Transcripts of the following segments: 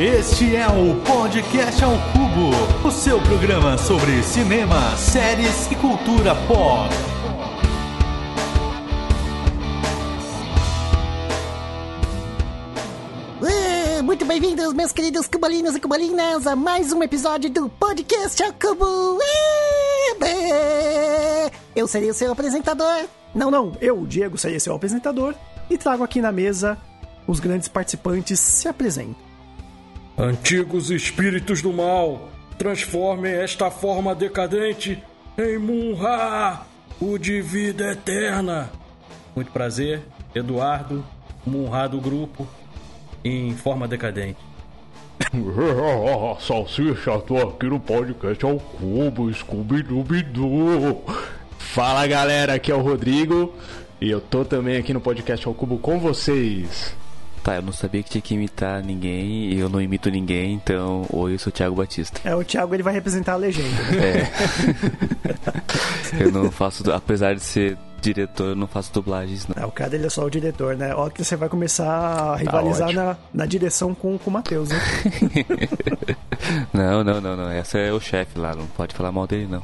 Este é o Podcast ao Cubo, o seu programa sobre cinema, séries e cultura pop. Uh, muito bem-vindos, meus queridos cubalinos e cubalinas, a mais um episódio do Podcast ao Cubo. Uh, eu serei o seu apresentador. Não, não, eu, Diego, serei seu apresentador e trago aqui na mesa os grandes participantes se apresentam. Antigos espíritos do mal, transformem esta forma decadente em Munra, o de vida eterna. Muito prazer, Eduardo, Munra do grupo, em forma decadente. Salsicha, tô aqui no podcast ao cubo, Scooby-Dooby-Doo. Fala galera, aqui é o Rodrigo e eu tô também aqui no podcast ao cubo com vocês. Tá, eu não sabia que tinha que imitar ninguém e eu não imito ninguém, então, oi, eu sou o Thiago Batista. É, o Thiago ele vai representar a legenda. É. eu não faço, apesar de ser diretor, eu não faço dublagens, não. É, o cara ele é só o diretor, né? Olha que você vai começar a rivalizar ótimo. na, na direção com, com o Matheus, né? não, não, não, não. Essa é o chefe lá, não pode falar mal dele, não.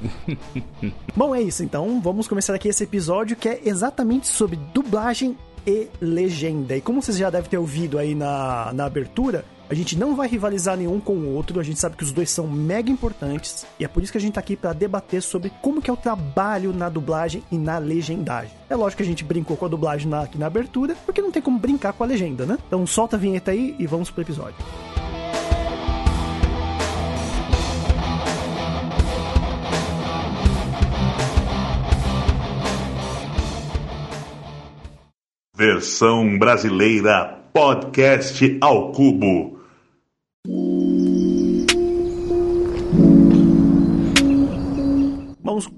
Bom, é isso. Então, vamos começar aqui esse episódio que é exatamente sobre dublagem e legenda. E como vocês já devem ter ouvido aí na, na abertura, a gente não vai rivalizar nenhum com o outro, a gente sabe que os dois são mega importantes e é por isso que a gente tá aqui para debater sobre como que é o trabalho na dublagem e na legendagem. É lógico que a gente brincou com a dublagem na, aqui na abertura, porque não tem como brincar com a legenda, né? Então solta a vinheta aí e vamos pro episódio. Versão brasileira Podcast ao Cubo.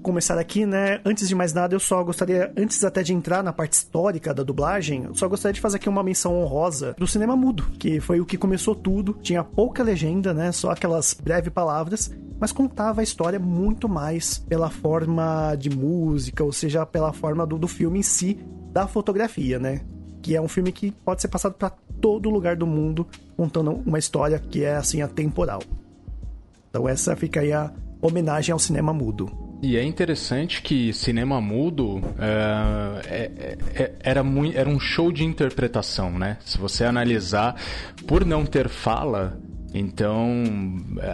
Começar aqui, né? Antes de mais nada, eu só gostaria, antes até de entrar na parte histórica da dublagem, eu só gostaria de fazer aqui uma menção honrosa do cinema mudo, que foi o que começou tudo. Tinha pouca legenda, né? Só aquelas breves palavras, mas contava a história muito mais pela forma de música, ou seja, pela forma do, do filme em si, da fotografia, né? Que é um filme que pode ser passado para todo lugar do mundo, contando uma história que é assim atemporal. Então essa fica aí a homenagem ao cinema mudo. E é interessante que cinema mudo é, é, é, era, muito, era um show de interpretação, né? Se você analisar, por não ter fala, então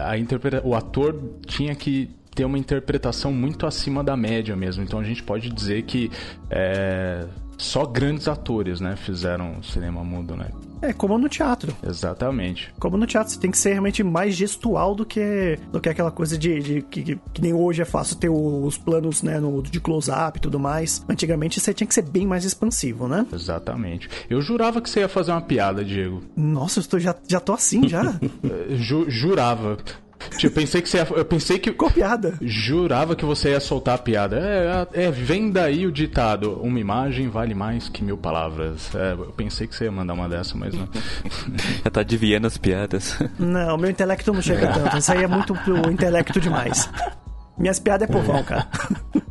a interpreta o ator tinha que ter uma interpretação muito acima da média mesmo. Então a gente pode dizer que é, só grandes atores, né, fizeram cinema mudo, né? É, como no teatro. Exatamente. Como no teatro, você tem que ser realmente mais gestual do que, do que aquela coisa de, de que, que, nem hoje é fácil ter os planos, né, no, de close-up e tudo mais. Antigamente você tinha que ser bem mais expansivo, né? Exatamente. Eu jurava que você ia fazer uma piada, Diego. Nossa, eu tô, já, já tô assim, já? Ju, jurava. Tipo, eu pensei que você ia, eu pensei que Qual piada? Jurava que você ia soltar a piada. É, é, vem daí o ditado: uma imagem vale mais que mil palavras. É, eu pensei que você ia mandar uma dessa, mas não. Já tá adivinhando as piadas. Não, meu intelecto não chega tanto. Isso aí é muito pro intelecto demais. Minhas piadas é povão, cara.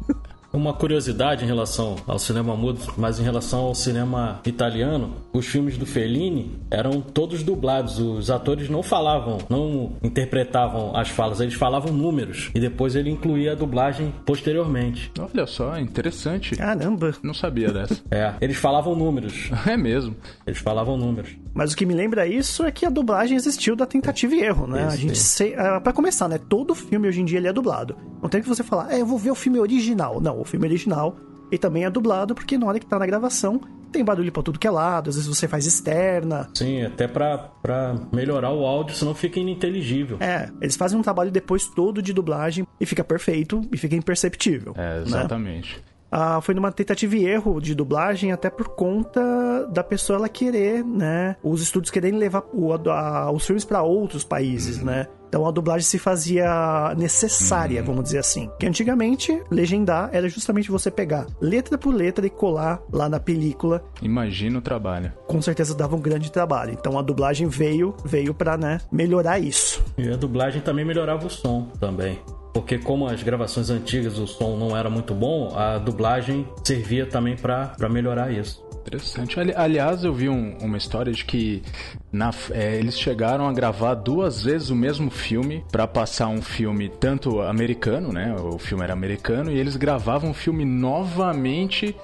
Uma curiosidade em relação ao cinema mudo, mas em relação ao cinema italiano, os filmes do Fellini eram todos dublados. Os atores não falavam, não interpretavam as falas, eles falavam números. E depois ele incluía a dublagem posteriormente. Olha só, interessante. Caramba. Não sabia dessa. É, eles falavam números. É mesmo. Eles falavam números. Mas o que me lembra isso é que a dublagem existiu da tentativa e erro, né? Isso, a gente se, uh, para começar, né? Todo filme hoje em dia ele é dublado. Não tem que você falar, é, eu vou ver o filme original. Não, o filme original e também é dublado porque na hora que tá na gravação tem barulho pra tudo que é lado, às vezes você faz externa. Sim, até pra, pra melhorar o áudio, senão fica ininteligível. É, eles fazem um trabalho depois todo de dublagem e fica perfeito e fica imperceptível. É, né? exatamente. Ah, foi numa tentativa e erro de dublagem, até por conta da pessoa ela querer, né? Os estúdios querendo levar o- a- os filmes para outros países, né? Então a dublagem se fazia necessária, vamos dizer assim. Que antigamente, legendar era justamente você pegar letra por letra e colar lá na película. Imagina o trabalho. Com certeza dava um grande trabalho. Então a dublagem veio, veio para, né, melhorar isso. E a dublagem também melhorava o som também. porque como as gravações antigas o som não era muito bom, a dublagem servia também para melhorar isso. Interessante. Ali, aliás, eu vi um, uma história de que na, é, eles chegaram a gravar duas vezes o mesmo filme para passar um filme tanto americano, né? O filme era americano e eles gravavam o filme novamente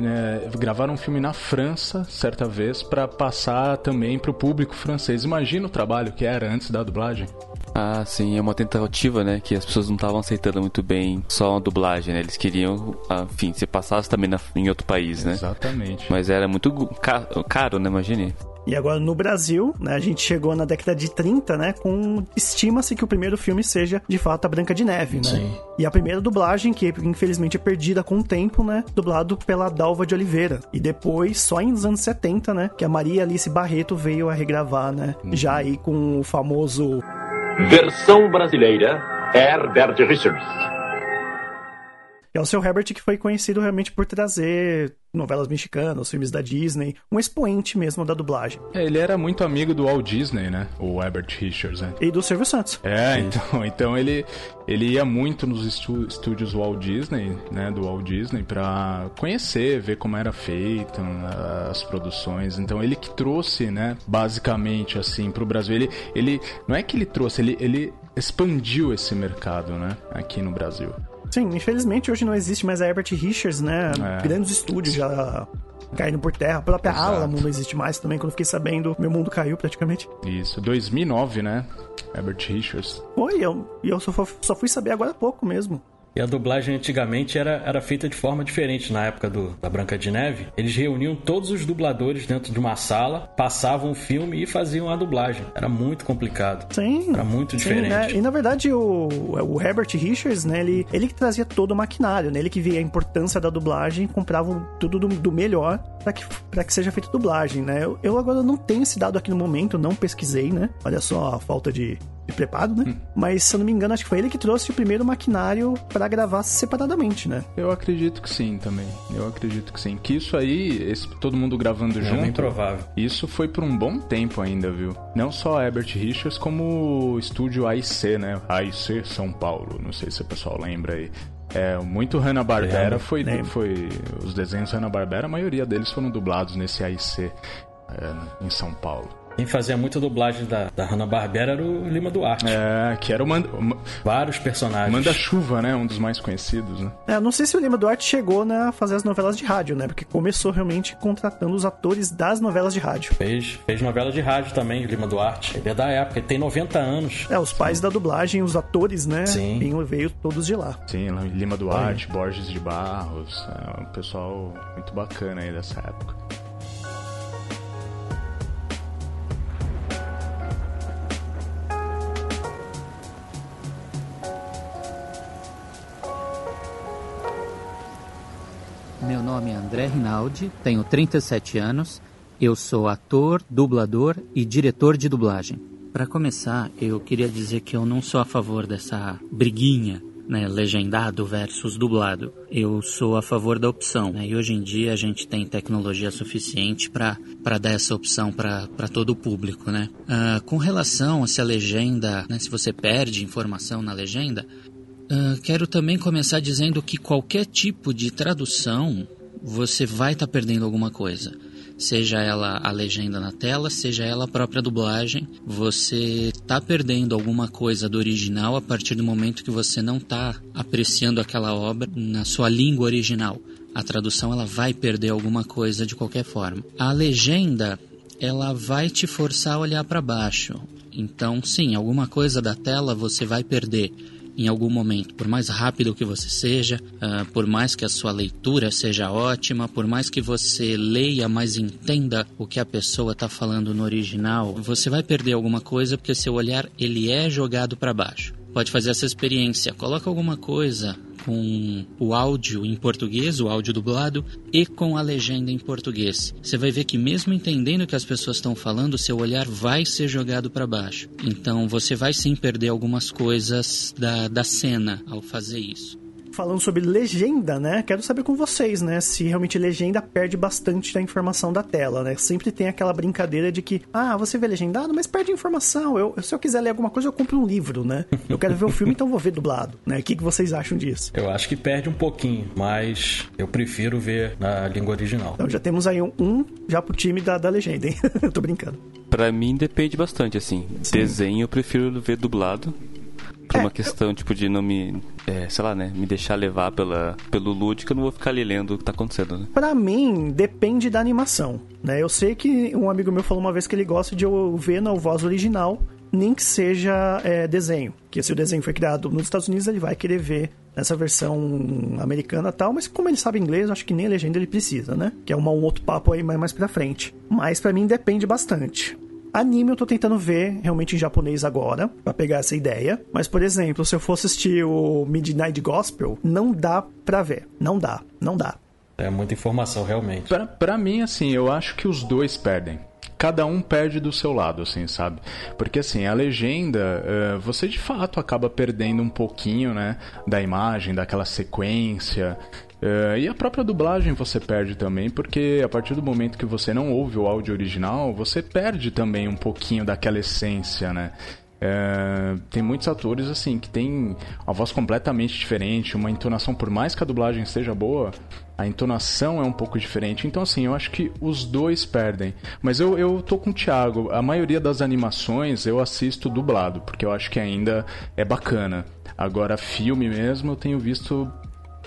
é, gravaram um filme na França certa vez para passar também para o público francês. Imagina o trabalho que era antes da dublagem. Ah, sim, é uma tentativa, né? Que as pessoas não estavam aceitando muito bem só a dublagem, né? Eles queriam, enfim, se passasse também na, em outro país, né? Exatamente. Mas era muito caro, caro né? Imagine. E agora no Brasil, né, a gente chegou na década de 30, né, com estima-se que o primeiro filme seja de fato a Branca de Neve, né? Sim. E a primeira dublagem que infelizmente é perdida com o tempo, né, dublado pela Dalva de Oliveira. E depois, só nos anos 70, né, que a Maria Alice Barreto veio a regravar, né, Uhum. já aí com o famoso Versão brasileira, Herbert Richards. É o seu Herbert que foi conhecido realmente por trazer novelas mexicanas, filmes da Disney, um expoente mesmo da dublagem. É, ele era muito amigo do Walt Disney, né? O Herbert Richards, né? E do Silvio Santos. É, então, então ele, ele ia muito nos estu- estúdios Walt Disney, né, do Walt Disney, pra conhecer, ver como era feito ah, as produções. Então ele que trouxe, né, basicamente assim pro Brasil. Ele, ele não é que ele trouxe, ele, ele expandiu esse mercado, né, aqui no Brasil. Sim, infelizmente hoje não existe mais a Herbert Richards, né? É. Grandes estúdios já caindo por terra. A própria Exato. Alamo não existe mais também. Quando eu fiquei sabendo, meu mundo caiu praticamente. Isso, 2009, né? Herbert Richards. Foi, eu, e eu só, só fui saber agora há pouco mesmo. E a dublagem antigamente era, era feita de forma diferente na época do, da Branca de Neve. Eles reuniam todos os dubladores dentro de uma sala, passavam o filme e faziam a dublagem. Era muito complicado. Sim. Era muito Sim, diferente. né? E na verdade o, o Herbert Richards, né, ele, ele que trazia todo o maquinário, né? Ele que via a importância da dublagem, comprava tudo do, do melhor para que, pra que seja feita dublagem, né? Eu, eu agora não tenho esse dado aqui no momento, não pesquisei, né? Olha só a falta de preparo, né? Mas se eu não me engano, acho que foi ele que trouxe o primeiro maquinário para gravar separadamente, né? Eu acredito que sim também. Eu acredito que sim. Que isso aí, esse- todo mundo gravando É junto. bem provável. Isso foi por um bom tempo ainda, viu? Não só Herbert Richards, como o estúdio AIC, né? AIC São Paulo. Não sei se o pessoal lembra aí. É, muito Hanna-Barbera foi, lembro. foi... Os desenhos Hanna-Barbera, a maioria deles foram dublados nesse AIC é, em São Paulo. Quem fazia muita dublagem da, da Hanna-Barbera era o Lima Duarte. É, que era o Manda- Vários personagens. Manda-Chuva, né? Um dos mais conhecidos, né? É, não sei se o Lima Duarte chegou né, a fazer as novelas de rádio, né? Porque começou realmente contratando os atores das novelas de rádio. Fez, fez novela de rádio também, o Lima Duarte. Ele é da época, ele tem 90 anos. É, os pais da dublagem, os atores, né? Sim. Vinham- veio todos de lá. Sim, Lima Duarte, Borges de Barros. É um pessoal muito bacana aí dessa época. Meu nome é André Rinaldi, tenho 37 anos, eu sou ator, dublador e diretor de dublagem. Para começar, eu queria dizer que eu não sou a favor dessa briguinha, né, legendado versus dublado. Eu sou a favor da opção, né, e hoje em dia a gente tem tecnologia suficiente para dar essa opção para todo o público, né. Ah, com relação a se a legenda, né, se você perde informação na legenda, ah, quero também começar dizendo que qualquer tipo de tradução você vai estar perdendo alguma coisa. Seja ela a legenda na tela, seja ela a própria dublagem, você está perdendo alguma coisa do original a partir do momento que você não está apreciando aquela obra na sua língua original. A tradução ela vai perder alguma coisa de qualquer forma. A legenda ela vai te forçar a olhar para baixo. Então, sim, alguma coisa da tela você vai perder em algum momento, por mais rápido que você seja, ah, por mais que a sua leitura seja ótima, por mais que você leia, mas entenda o que a pessoa está falando no original, você vai perder alguma coisa porque seu olhar ele é jogado para baixo. Pode fazer essa experiência, coloca alguma coisa com o áudio em português, o áudio dublado, e com a legenda em português. Você vai ver que mesmo entendendo o que as pessoas estão falando, seu olhar vai ser jogado para baixo. Então você vai sim perder algumas coisas da, da cena ao fazer isso. Falando sobre legenda, né? Quero saber com vocês, né? Se realmente legenda perde bastante da informação da tela, né? Sempre tem aquela brincadeira de que, ah, você vê legendado, mas perde informação. Eu, se eu quiser ler alguma coisa, eu compro um livro, né? Eu quero ver o filme, então vou ver dublado, né? O que, que vocês acham disso? Eu acho que perde um pouquinho, mas eu prefiro ver na língua original. Então já temos aí um, um já pro time da, da legenda, hein? Tô brincando. Pra mim depende bastante, assim. Sim. Desenho eu prefiro ver dublado. Por é, uma questão, eu... tipo, de não me. É, sei lá, né? Me deixar levar pela, pelo lúdico, eu não vou ficar ali lendo o que tá acontecendo, né? Pra mim, depende da animação, né? Eu sei que um amigo meu falou uma vez que ele gosta de eu ver na voz original, nem que seja é, desenho. Que se o desenho foi criado nos Estados Unidos, ele vai querer ver nessa versão americana tal, mas como ele sabe inglês, acho que nem a legenda ele precisa, né? Que é uma, um outro papo aí mais, mais pra frente. Mas para mim depende bastante. Anime eu tô tentando ver realmente em japonês agora, para pegar essa ideia. Mas, por exemplo, se eu for assistir o Midnight Gospel, não dá pra ver. Não dá, não dá. É muita informação, realmente. Pra, pra mim, assim, eu acho que os dois perdem cada um perde do seu lado, assim, sabe? Porque assim, a legenda, uh, você de fato acaba perdendo um pouquinho, né, da imagem, daquela sequência. Uh, e a própria dublagem você perde também, porque a partir do momento que você não ouve o áudio original, você perde também um pouquinho daquela essência, né? É, tem muitos atores assim que tem uma voz completamente diferente, uma entonação, por mais que a dublagem seja boa, a entonação é um pouco diferente. Então, assim, eu acho que os dois perdem. Mas eu, eu tô com o Thiago. A maioria das animações eu assisto dublado, porque eu acho que ainda é bacana. Agora, filme mesmo, eu tenho visto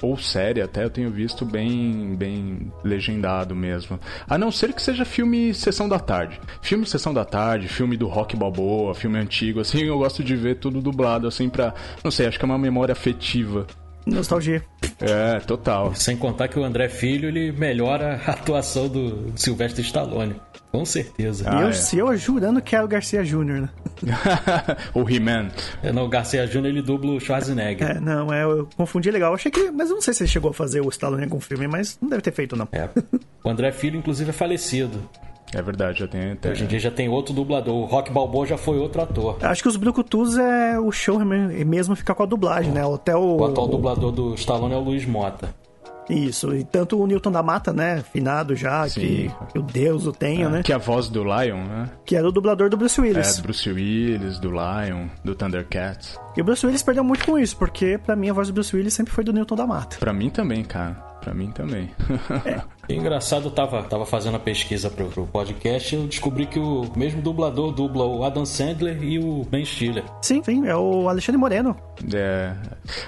ou série até eu tenho visto bem bem legendado mesmo. A não ser que seja filme Sessão da Tarde. Filme Sessão da Tarde, filme do Rock Balboa, filme antigo, assim, eu gosto de ver tudo dublado, assim, pra. Não sei, acho que é uma memória afetiva. Nostalgia. É, total. Sem contar que o André Filho, ele melhora a atuação do Silvestre Stallone. Com certeza. Ah, eu, é. se eu jurando que é o Garcia Jr., né? o He-Man. É, não, o Garcia Jr. ele dubla o Schwarzenegger. É, não, é, eu confundi legal. Eu achei que. Mas eu não sei se ele chegou a fazer o Stallone com o filme, mas não deve ter feito, não. É. O André Filho, inclusive, é falecido. É verdade, já tem até... Hoje em dia já tem outro dublador. O Rock Balboa já foi outro ator. Acho que os Brucutus é o show mesmo ficar com a dublagem, né? Até o... o atual dublador do Stallone é o Luiz Mota. Isso, e tanto o Newton da Mata, né? Finado já, que, que, o Deus o tenha, é, né? Que é a voz do Lion, né? Que era o dublador do Bruce Willis. É, Bruce Willis, do Lion, do Thundercats. E o Bruce Willis perdeu muito com isso, porque para mim a voz do Bruce Willis sempre foi do Newton da Mata. Pra mim também, cara. Pra mim também. é. Engraçado, eu tava, tava fazendo a pesquisa pro, pro podcast e eu descobri que o mesmo dublador dubla o Adam Sandler e o Ben Stiller. Sim, sim, é o Alexandre Moreno. É.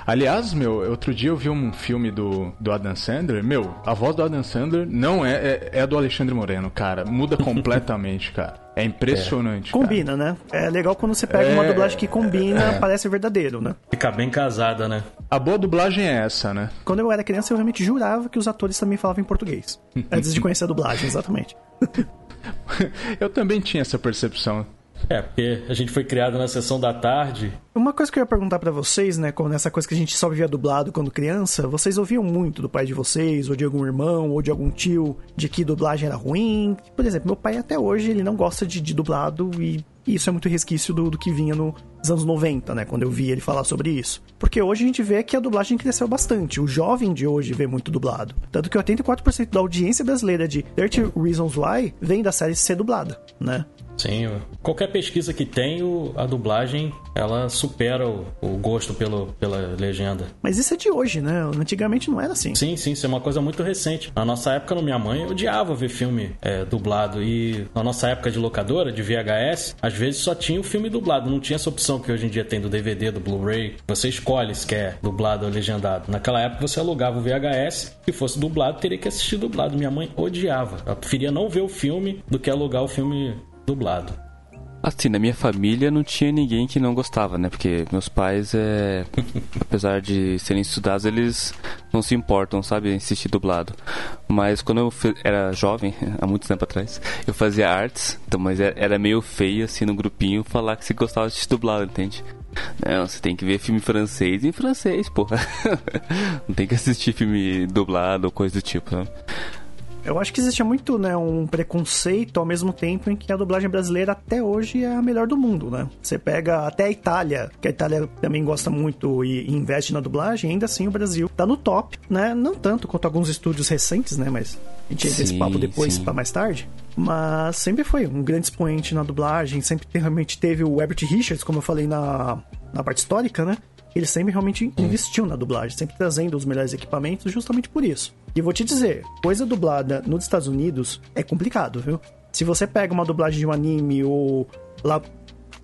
Aliás, meu, outro dia eu vi um filme do, do Adam Sandler. Meu, a voz do Adam Sandler não é, é, é a do Alexandre Moreno, cara. Muda completamente, cara. É impressionante. É. Combina, né? É legal quando você pega é... uma dublagem que combina, é. parece verdadeiro, né? Fica bem casada, né? A boa dublagem é essa, né? Quando eu era criança, eu realmente jurava que os atores também falavam em português. Antes de conhecer a dublagem, exatamente. eu também tinha essa percepção. É, porque a gente foi criado na sessão da tarde. Uma coisa que eu ia perguntar para vocês, né, com essa coisa que a gente só via dublado quando criança, vocês ouviam muito do pai de vocês, ou de algum irmão, ou de algum tio, de que dublagem era ruim? Por exemplo, meu pai até hoje, ele não gosta de, de dublado e isso é muito resquício do, do que vinha nos anos 90, né? Quando eu vi ele falar sobre isso. Porque hoje a gente vê que a dublagem cresceu bastante. O jovem de hoje vê muito dublado. Tanto que 84% da audiência brasileira de 30 Reasons Why vem da série ser dublada, né? Sim, qualquer pesquisa que tem, a dublagem ela supera o, o, gosto pelo, pela legenda. Mas isso é de hoje, né? Antigamente não era assim. Sim, sim, isso é uma coisa muito recente. Na nossa época, no minha mãe, eu odiava ver filme é, dublado. E na nossa época de locadora, de VHS, às vezes só tinha o filme dublado. Não tinha essa opção que hoje em dia tem do DVD, do Blu-ray. Você escolhe se quer dublado ou legendado. Naquela época você alugava o VHS, se fosse dublado, teria que assistir dublado. Minha mãe odiava. Ela preferia não ver o filme do que alugar o filme dublado. Assim, na minha família não tinha ninguém que não gostava, né? Porque meus pais, é... apesar de serem estudados, eles não se importam, sabe, em assistir dublado. Mas quando eu era jovem, há muito tempo atrás, eu fazia artes, então, mas é, era meio feio, assim, no grupinho, falar que se gostava de assistir dublado, entende? Não, você tem que ver filme francês em francês, porra. não tem que assistir filme dublado ou coisa do tipo, sabe? Eu acho que existe muito, né, um preconceito ao mesmo tempo em que a dublagem brasileira até hoje é a melhor do mundo, né? Você pega até a Itália, que a Itália também gosta muito e investe na dublagem, ainda assim o Brasil tá no top, né? Não tanto quanto alguns estúdios recentes, né? Mas a gente entra esse papo depois para mais tarde. Mas sempre foi um grande expoente na dublagem, sempre realmente teve o Herbert Richards, como eu falei na, na parte histórica, né? Ele sempre realmente investiu na dublagem, sempre trazendo os melhores equipamentos justamente por isso. E vou te dizer, coisa dublada nos Estados Unidos é complicado, viu? Se você pega uma dublagem de um anime ou lá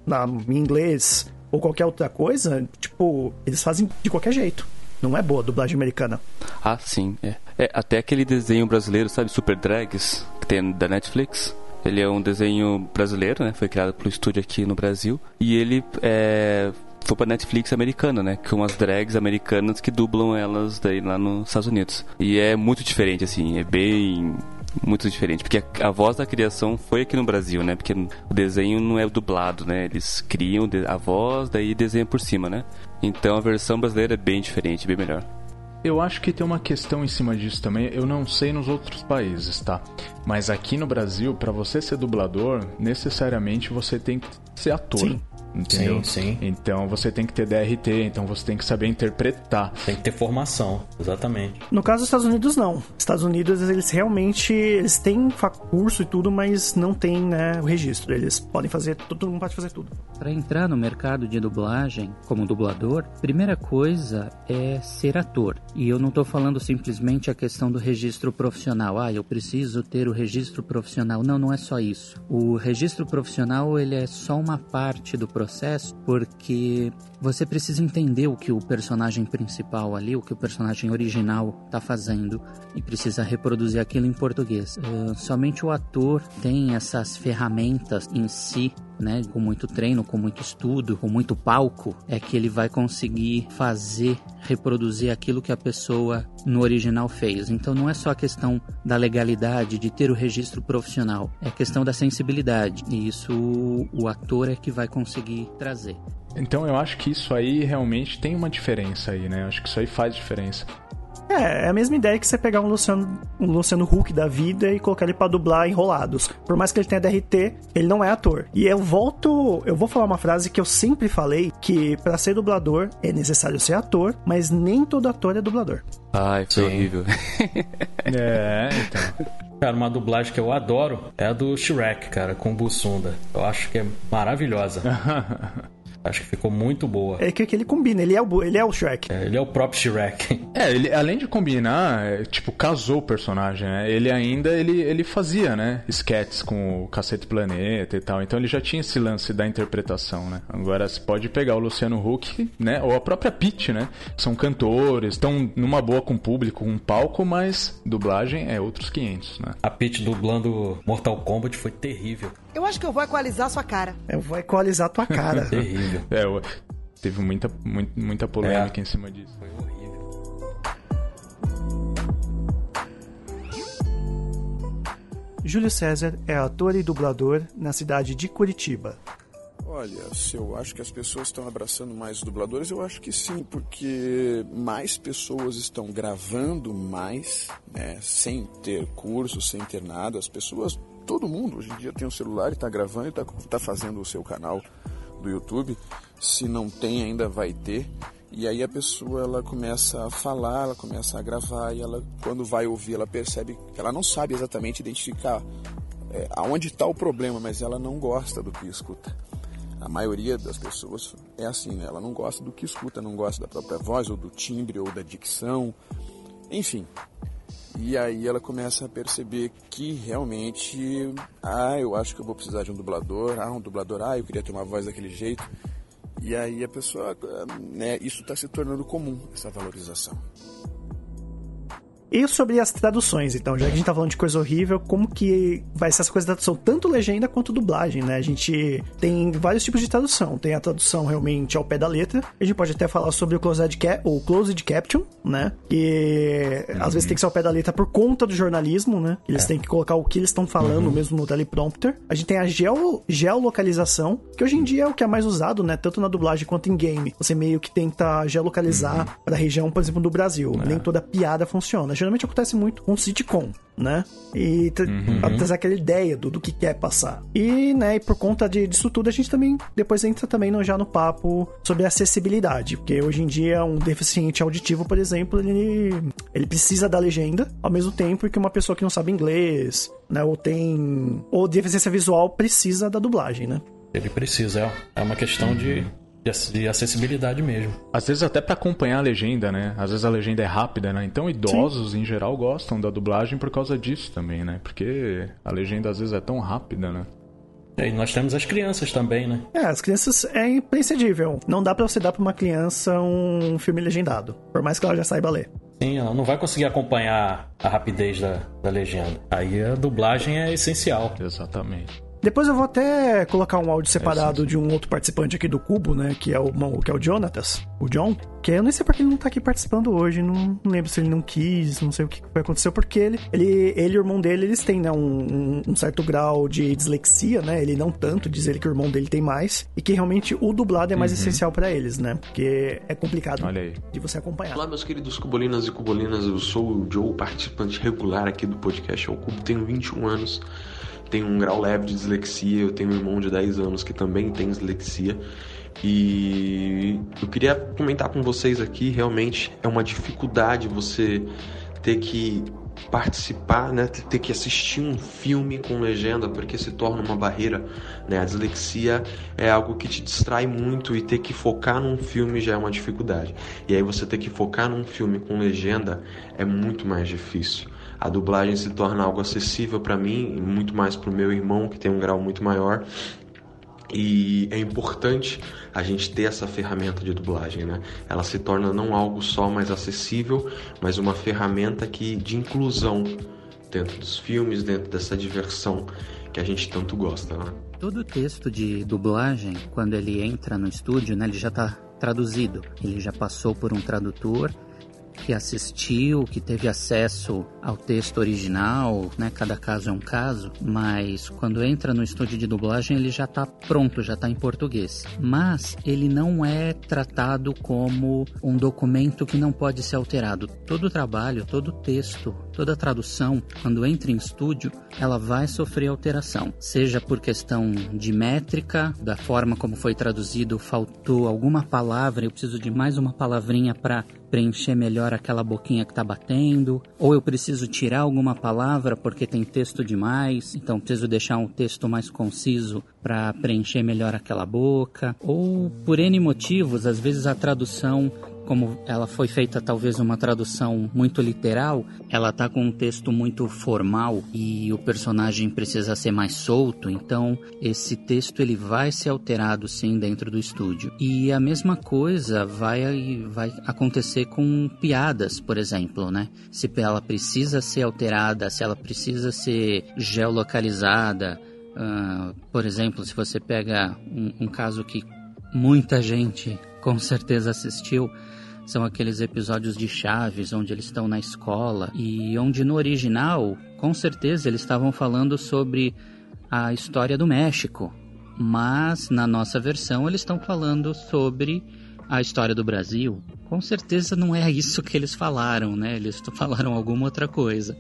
na, em inglês ou qualquer outra coisa, tipo, eles fazem de qualquer jeito. Não é boa a dublagem americana. Ah, sim. É. é até aquele desenho brasileiro, sabe? Super Drags, que tem da Netflix. Ele é um desenho brasileiro, né? Foi criado pelo estúdio aqui no Brasil. E ele é, foi pra Netflix americana, né? Com umas drags americanas que dublam elas daí lá nos Estados Unidos. E é muito diferente, assim, é bem muito diferente, porque a, a, voz da criação foi aqui no Brasil, né? Porque o desenho não é dublado, né? Eles criam a voz, daí desenham por cima, né? Então a versão brasileira é bem diferente, bem melhor. Eu acho que tem uma questão em cima disso também. Eu não sei nos outros países, tá? Mas aqui no Brasil, para você ser dublador, necessariamente você tem que ser ator. Sim. Entendeu? Sim, sim. Então você tem que ter DRT, então você tem que saber interpretar. Tem que ter formação, exatamente. No caso dos Estados Unidos, não. Estados Unidos, eles realmente eles têm curso e tudo, mas não tem né, o registro. Eles podem fazer, todo mundo pode fazer tudo. Para entrar no mercado de dublagem como dublador, primeira coisa é ser ator. E eu não estou falando simplesmente a questão do registro profissional. Ah, eu preciso ter o registro profissional. Não, não é só isso. O registro profissional ele é só uma parte do processo porque você precisa entender o que o personagem principal ali, o que o personagem original está fazendo e precisa reproduzir aquilo em português. Uh, somente o ator tem essas ferramentas em si né, com muito treino, com muito estudo, com muito palco, é que ele vai conseguir fazer, reproduzir aquilo que a pessoa no original fez. Então não é só a questão da legalidade, de ter o registro profissional, é questão da sensibilidade. E isso o ator é que vai conseguir trazer. Então eu acho que isso aí realmente tem uma diferença aí, né? Eu acho que isso aí faz diferença. É, é a mesma ideia que você pegar um Luciano, um Luciano Huck da vida e colocar ele pra dublar enrolados. Por mais que ele tenha DRT, ele não é ator. E eu volto. Eu vou falar uma frase que eu sempre falei: que para ser dublador é necessário ser ator, mas nem todo ator é dublador. Ai, foi horrível. é, então. Cara, uma dublagem que eu adoro é a do Shrek, cara, com o Bussunda. Eu acho que é maravilhosa. Acho que ficou muito boa. É que, que ele combina, ele é o, ele é o Shrek. É, ele é o próprio Shrek. É, ele, além de combinar, é, tipo, casou o personagem, né? Ele ainda, ele, ele fazia, né? Sketches com o Cacete Planeta e tal. Então ele já tinha esse lance da interpretação, né? Agora você pode pegar o Luciano Huck, né? Ou a própria Peach, né? São cantores, estão numa boa com o público, com um palco, mas dublagem é outros 500, né? A Peach dublando Mortal Kombat foi terrível. Eu acho que eu vou equalizar sua cara. Eu vou equalizar tua cara. terrível. É, teve muita, muita, muita polêmica é. em cima disso. Foi horrível. Júlio César é ator e dublador na cidade de Curitiba. Olha, se eu acho que as pessoas estão abraçando mais os dubladores, eu acho que sim, porque mais pessoas estão gravando mais, né, sem ter curso, sem ter nada. As pessoas, todo mundo hoje em dia tem um celular e está gravando e está tá fazendo o seu canal do YouTube. Se não tem, ainda vai ter. E aí a pessoa ela começa a falar, ela começa a gravar e ela quando vai ouvir ela percebe que ela não sabe exatamente identificar é, aonde está o problema, mas ela não gosta do que escuta. A maioria das pessoas é assim, né? Ela não gosta do que escuta, não gosta da própria voz ou do timbre ou da dicção, enfim. E aí ela começa a perceber que realmente, ah, eu acho que eu vou precisar de um dublador, ah, um dublador, ah, eu queria ter uma voz daquele jeito. E aí a pessoa, né, isso está se tornando comum, essa valorização. E sobre as traduções, então, já que a gente tá falando de coisa horrível, como que vai ser essa coisa da tradução? Tanto legenda quanto dublagem, né? A gente tem vários tipos de tradução. Tem a tradução realmente ao pé da letra. A gente pode até falar sobre o closed, cap ou closed caption, né? Que uhum. às vezes tem que ser ao pé da letra por conta do jornalismo, né? Eles é. têm que colocar o que eles estão falando uhum. mesmo no teleprompter. A gente tem a geo, geolocalização, que hoje em dia é o que é mais usado, né? Tanto na dublagem quanto em game. Você meio que tenta geolocalizar uhum. para a região, por exemplo, do Brasil. É. Nem toda piada funciona Geralmente acontece muito com sitcom, né? E uhum. trazer aquela ideia do, do que quer passar. E, né, e por conta de, disso tudo, a gente também depois entra também no, já no papo sobre acessibilidade. Porque hoje em dia, um deficiente auditivo, por exemplo, ele, ele precisa da legenda, ao mesmo tempo que uma pessoa que não sabe inglês, né, ou tem. ou deficiência visual precisa da dublagem, né? Ele precisa, é. É uma questão de de acessibilidade mesmo. Às vezes até para acompanhar a legenda, né? Às vezes a legenda é rápida, né? Então idosos Sim. em geral gostam da dublagem por causa disso também, né? Porque a legenda às vezes é tão rápida, né? É, e nós temos as crianças também, né? É, as crianças é imprescindível. Não dá para você dar pra uma criança um filme legendado, por mais que ela já saiba ler. Sim, ela não vai conseguir acompanhar a rapidez da, da legenda. Aí a dublagem é essencial. Exatamente. Depois eu vou até colocar um áudio separado é, de um outro participante aqui do Cubo, né? Que é o, que é o Jonatas, o John. Que eu nem sei porque ele não tá aqui participando hoje. Não, não lembro se ele não quis, não sei o que aconteceu, porque ele, ele, ele e o irmão dele, eles têm, né, um, um, certo grau de dislexia, né? Ele não tanto, diz ele que o irmão dele tem mais. E que realmente o dublado é mais uhum. essencial para eles, né? Porque é complicado de você acompanhar. Olá, meus queridos cubolinas e cubolinas. Eu sou o Joe, participante regular aqui do podcast ao Cubo. Tenho 21 anos tenho um grau leve de dislexia, eu tenho um irmão de 10 anos que também tem dislexia. E eu queria comentar com vocês aqui, realmente é uma dificuldade você ter que participar, né, ter que assistir um filme com legenda, porque se torna uma barreira, né? A dislexia é algo que te distrai muito e ter que focar num filme já é uma dificuldade. E aí você ter que focar num filme com legenda é muito mais difícil a dublagem se torna algo acessível para mim, muito mais para o meu irmão, que tem um grau muito maior. E é importante a gente ter essa ferramenta de dublagem, né? Ela se torna não algo só mais acessível, mas uma ferramenta que de inclusão dentro dos filmes, dentro dessa diversão que a gente tanto gosta, né? Todo texto de dublagem, quando ele entra no estúdio, né, ele já está traduzido. Ele já passou por um tradutor que assistiu, que teve acesso ao texto original, né? Cada caso é um caso, mas quando entra no estúdio de dublagem ele já está pronto, já está em português. Mas ele não é tratado como um documento que não pode ser alterado. Todo o trabalho, todo texto, toda tradução, quando entra em estúdio, ela vai sofrer alteração, seja por questão de métrica, da forma como foi traduzido, faltou alguma palavra, eu preciso de mais uma palavrinha para preencher melhor aquela boquinha que está batendo, ou eu preciso tirar alguma palavra porque tem texto demais, então preciso deixar um texto mais conciso para preencher melhor aquela boca, ou por N motivos, às vezes a tradução como ela foi feita talvez uma tradução muito literal, ela tá com um texto muito formal e o personagem precisa ser mais solto, então esse texto ele vai ser alterado sim dentro do estúdio. E a mesma coisa vai vai acontecer com piadas, por exemplo, né? Se ela precisa ser alterada, se ela precisa ser geolocalizada, uh, por exemplo, se você pega um, um caso que muita gente com certeza assistiu, são aqueles episódios de Chaves onde eles estão na escola e onde no original, com certeza eles estavam falando sobre a história do México, mas na nossa versão eles estão falando sobre a história do Brasil. Com certeza não é isso que eles falaram, né? Eles falaram alguma outra coisa.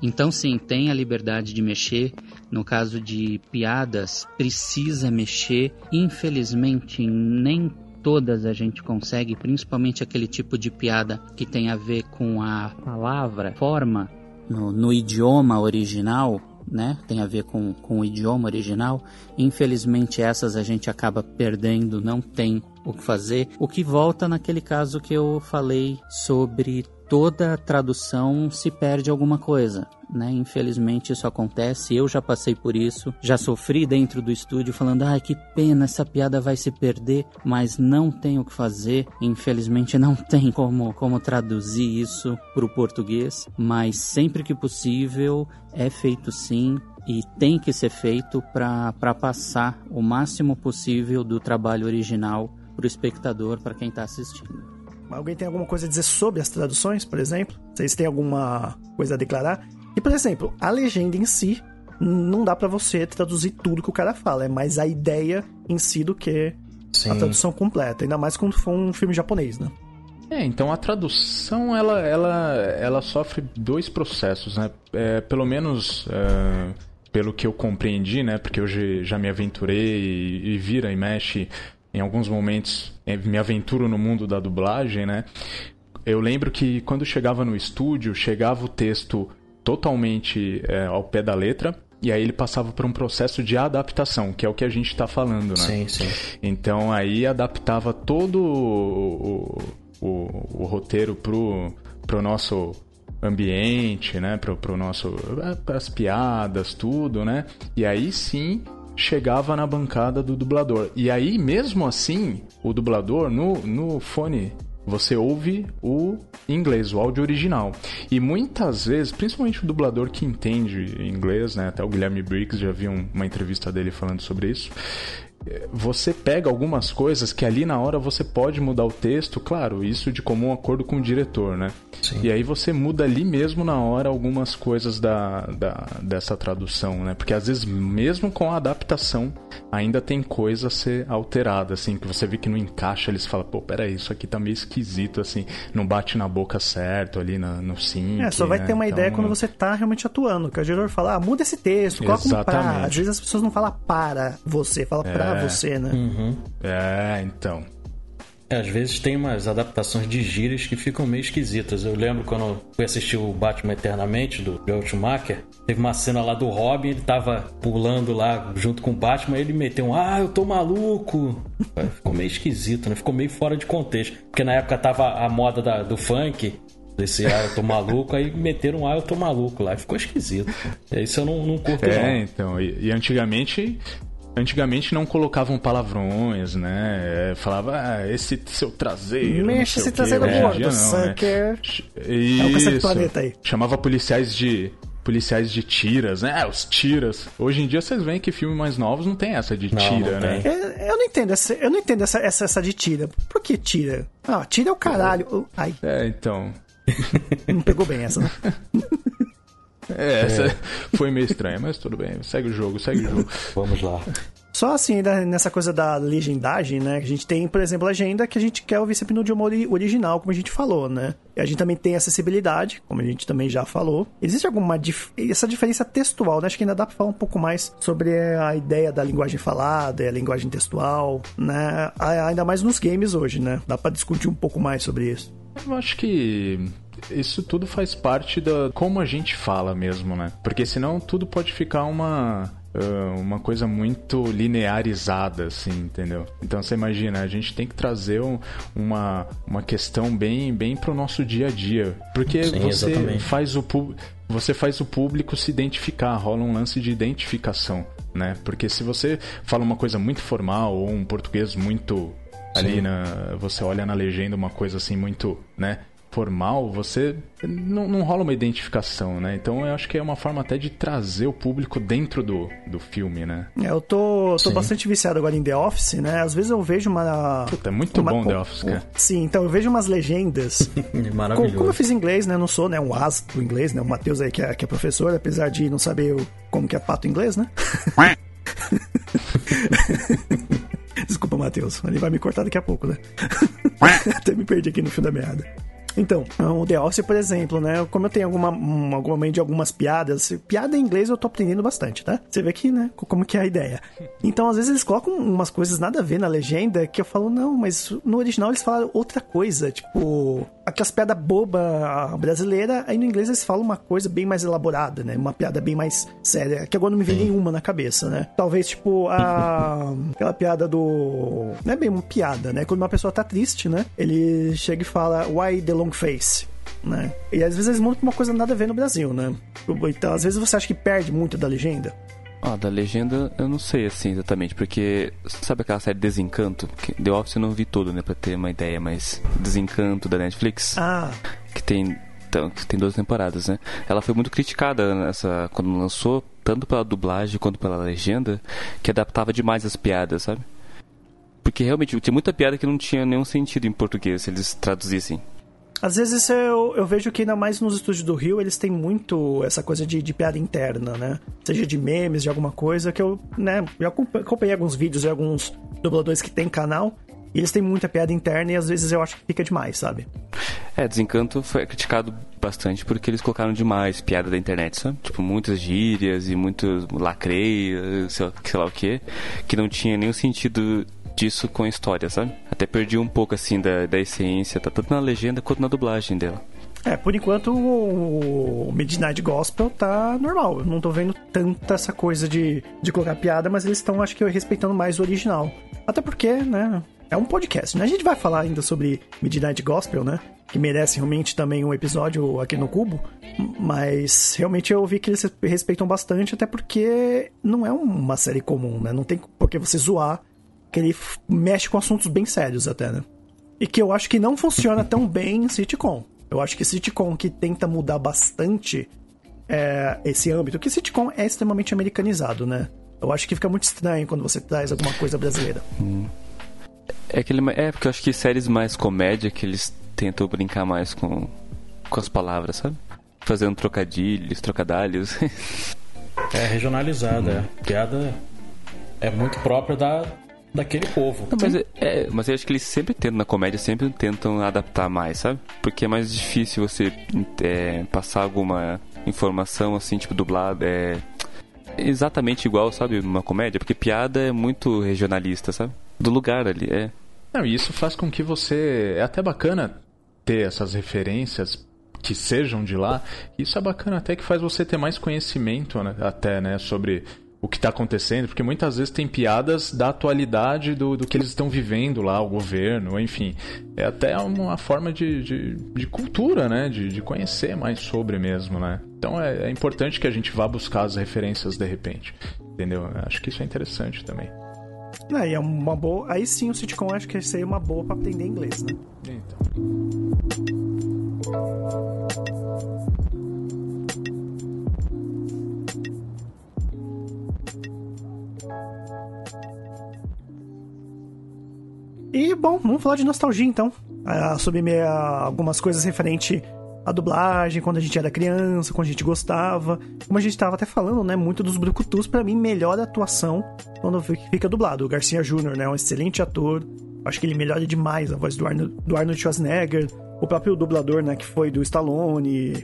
Então, sim, tem a liberdade de mexer. No caso de piadas, precisa mexer. Infelizmente, nem todas a gente consegue, principalmente aquele tipo de piada que tem a ver com a palavra, forma, no, no idioma original, né? Tem a ver com, com o idioma original. Infelizmente, essas a gente acaba perdendo, não tem o que fazer. O que volta naquele caso que eu falei sobre toda tradução se perde alguma coisa. Né? Infelizmente isso acontece, eu já passei por isso, já sofri dentro do estúdio falando, ai que pena, essa piada vai se perder, mas não tem o que fazer, infelizmente não tem como, como traduzir isso para o português, mas sempre que possível é feito sim, e tem que ser feito para passar o máximo possível do trabalho original para o espectador, para quem está assistindo. Alguém tem alguma coisa a dizer sobre as traduções, por exemplo? Vocês têm alguma coisa a declarar? E, por exemplo, a legenda em si, não dá para você traduzir tudo que o cara fala, é mais a ideia em si do que Sim. a tradução completa, ainda mais quando for um filme japonês, né? É, então a tradução ela, ela, ela sofre dois processos, né? É, pelo menos é, pelo que eu compreendi, né? Porque eu já me aventurei e, e vira e mexe em alguns momentos, é, me aventuro no mundo da dublagem, né? Eu lembro que quando chegava no estúdio, chegava o texto totalmente é, ao pé da letra. E aí ele passava por um processo de adaptação, que é o que a gente está falando, né? Sim, sim. Então aí adaptava todo o, o, o roteiro pro, pro nosso ambiente, né? Pro, pro nosso. É, as piadas, tudo, né? E aí sim chegava na bancada do dublador. E aí, mesmo assim, o dublador no, no fone você ouve o inglês, o áudio original. E muitas vezes, principalmente o dublador que entende inglês, né? Até o Guilherme Briggs já vi uma entrevista dele falando sobre isso você pega algumas coisas que ali na hora você pode mudar o texto, claro, isso de comum acordo com o diretor, né? Sim. E aí você muda ali mesmo na hora algumas coisas da, da, dessa tradução, né? Porque às vezes, mesmo com a adaptação, ainda tem coisa a ser alterada, assim, que você vê que não encaixa, eles falam, pô, peraí, isso aqui tá meio esquisito, assim, não bate na boca certo ali na, no sim. É, só vai né? ter uma então, ideia quando você tá realmente atuando, que o diretor fala, ah, muda esse texto, coloca um pra. Às vezes as pessoas não falam para você, fala é. pra você, né? Uhum. É, então. É, às vezes tem umas adaptações de gírias que ficam meio esquisitas. Eu lembro quando eu fui assistir o Batman Eternamente, do Joel Schumacher, teve uma cena lá do Robin, ele tava pulando lá junto com o Batman, e ele meteu um Ah, eu tô maluco! Ficou meio esquisito, né? Ficou meio fora de contexto. Porque na época tava a moda da, do funk, desse Ah, eu tô maluco, aí meteram um Ah, eu tô maluco lá, ficou esquisito. Isso eu não, não curto é, não. então, e, e antigamente Antigamente não colocavam palavrões, né? É, falava, ah, esse seu traseiro. Mexa esse traseiro é, gordo, não, sucker. Né? Isso. É o planeta aí. Chamava policiais de policiais de tiras, né? Os tiras. Hoje em dia vocês veem que filmes mais novos não tem essa de não, tira, não né? Eu, eu, não entendo essa, eu não entendo essa, essa, essa de tira. Por que tira? Ah, tira é o caralho. Ai. É, então. não pegou bem essa, né? É, essa é. foi meio estranha, mas tudo bem. Segue o jogo, segue o jogo. Vamos lá. Só assim, nessa coisa da legendagem, né? A gente tem, por exemplo, a agenda que a gente quer ouvir sempre no idioma original, como a gente falou, né? E a gente também tem acessibilidade, como a gente também já falou. Existe alguma dif essa diferença textual, né? Acho que ainda dá pra falar um pouco mais sobre a ideia da linguagem falada e a linguagem textual, né? Ainda mais nos games hoje, né? Dá pra discutir um pouco mais sobre isso. Eu acho que isso tudo faz parte da como a gente fala mesmo, né? Porque senão tudo pode ficar uma uma coisa muito linearizada, assim, entendeu? Então você imagina, a gente tem que trazer um, uma, uma questão bem, bem pro nosso dia a dia. Porque Sim, você exatamente. faz o você faz o público se identificar, rola um lance de identificação, né? Porque se você fala uma coisa muito formal ou um português muito ali na você olha na legenda uma coisa assim muito, né? Formal, você não, não rola uma identificação, né? Então eu acho que é uma forma até de trazer o público dentro do, do filme, né? É, eu tô, tô bastante viciado agora em The Office, né? Às vezes eu vejo uma. Puta, é muito uma, bom The Office, cara. Sim, então eu vejo umas legendas. Maravilhoso. Como, como, eu fiz inglês, né? Eu não sou né, um as do inglês, né? O Matheus aí que é, que é professor, apesar de não saber como que é pato inglês, né? Desculpa, Matheus. Ele vai me cortar daqui a pouco, né? Até me perdi aqui no fio da meada. Então, o The Office, por exemplo, né? Como eu tenho alguma, alguma mente de algumas piadas, piada em inglês eu tô aprendendo bastante, tá? Você vê aqui, né? Como que é a ideia. Então, às vezes eles colocam umas coisas nada a ver na legenda que eu falo, não, mas no original eles falaram outra coisa, tipo, aquelas piadas boba brasileira, aí no inglês eles falam uma coisa bem mais elaborada, né? Uma piada bem mais séria, que agora não me vem nenhuma na cabeça, né? Talvez, tipo, a... aquela piada do... Não é bem uma piada, né? Quando uma pessoa tá triste, né? Ele chega e fala, why the long face? Né? E às vezes eles pra uma coisa nada a ver no Brasil, né? Então, às vezes você acha que perde muito da legenda. Ah, da legenda eu não sei assim exatamente, porque sabe aquela série Desencanto? Que The Office eu não vi todo, né, pra ter uma ideia, mas Desencanto da Netflix. Ah. Que tem, então, que tem duas temporadas, né? Ela foi muito criticada nessa quando lançou, tanto pela dublagem quanto pela legenda, que adaptava demais as piadas, sabe? Porque realmente tinha muita piada que não tinha nenhum sentido em português se eles traduzissem. Às vezes eu, eu vejo que ainda mais nos estúdios do Rio eles têm muito essa coisa de, de piada interna, né? Seja de memes, de alguma coisa, que eu, né, já acompanhei alguns vídeos de alguns dubladores que tem canal E eles têm muita piada interna e às vezes eu acho que fica demais, sabe? É, Desencanto foi criticado bastante porque eles colocaram demais piada da internet, sabe? Tipo, muitas gírias e muitos lacreios, sei lá, sei lá o que, que não tinha nenhum sentido disso com a história, sabe? Até perdi um pouco, assim, da, da essência, tá tanto na legenda quanto na dublagem dela. É, por enquanto o Midnight Gospel tá normal. Eu não tô vendo tanta essa coisa de, de colocar piada, mas eles estão, acho que, respeitando mais o original. Até porque, né? É um podcast, né? A gente vai falar ainda sobre Midnight Gospel, né? Que merece realmente também um episódio aqui no Cubo. Mas realmente eu vi que eles respeitam bastante, até porque não é uma série comum, né? Não tem por que você zoar, que ele mexe com assuntos bem sérios até, né? E que eu acho que não funciona tão bem em sitcom. Eu acho que sitcom que tenta mudar bastante é, esse âmbito, que sitcom é extremamente americanizado, né? Eu acho que fica muito estranho quando você traz alguma coisa brasileira. Hum. É, aquele, é, porque eu acho que séries mais comédia que eles tentam brincar mais com, com as palavras, sabe? Fazendo trocadilhos, trocadalhos. é regionalizada, hum. é. Piada é muito própria da, daquele povo. Não, mas, é, é, mas eu acho que eles sempre tentam, na comédia, sempre tentam adaptar mais, sabe? Porque é mais difícil você é, passar alguma informação assim, tipo, dublada, é exatamente igual, sabe, numa comédia, porque piada é muito regionalista, sabe? Do lugar ali, é. Não, e isso faz com que você. É até bacana ter essas referências que sejam de lá. Isso é bacana até que faz você ter mais conhecimento, né? Até, né? Sobre o que está acontecendo, porque muitas vezes tem piadas da atualidade do, do que eles estão vivendo lá, o governo, enfim. É até uma forma de, de, de cultura, né? De, de, conhecer mais sobre mesmo, né? Então é, é, importante que a gente vá buscar as referências de repente, entendeu? Acho que isso é interessante também. É, é uma boa. Aí sim o sitcom acho que seria uma boa para aprender inglês, né? Então. E, bom, vamos falar de nostalgia então. Ah, sobre meia, algumas coisas referente à dublagem, quando a gente era criança, quando a gente gostava. Como a gente estava até falando, né? Muito dos Brucutus, para mim, melhora a atuação quando fica dublado. O Garcia Jr., né? É um excelente ator. Acho que ele melhora demais a voz do Arnold, do Arnold Schwarzenegger. O próprio dublador, né? Que foi do Stallone.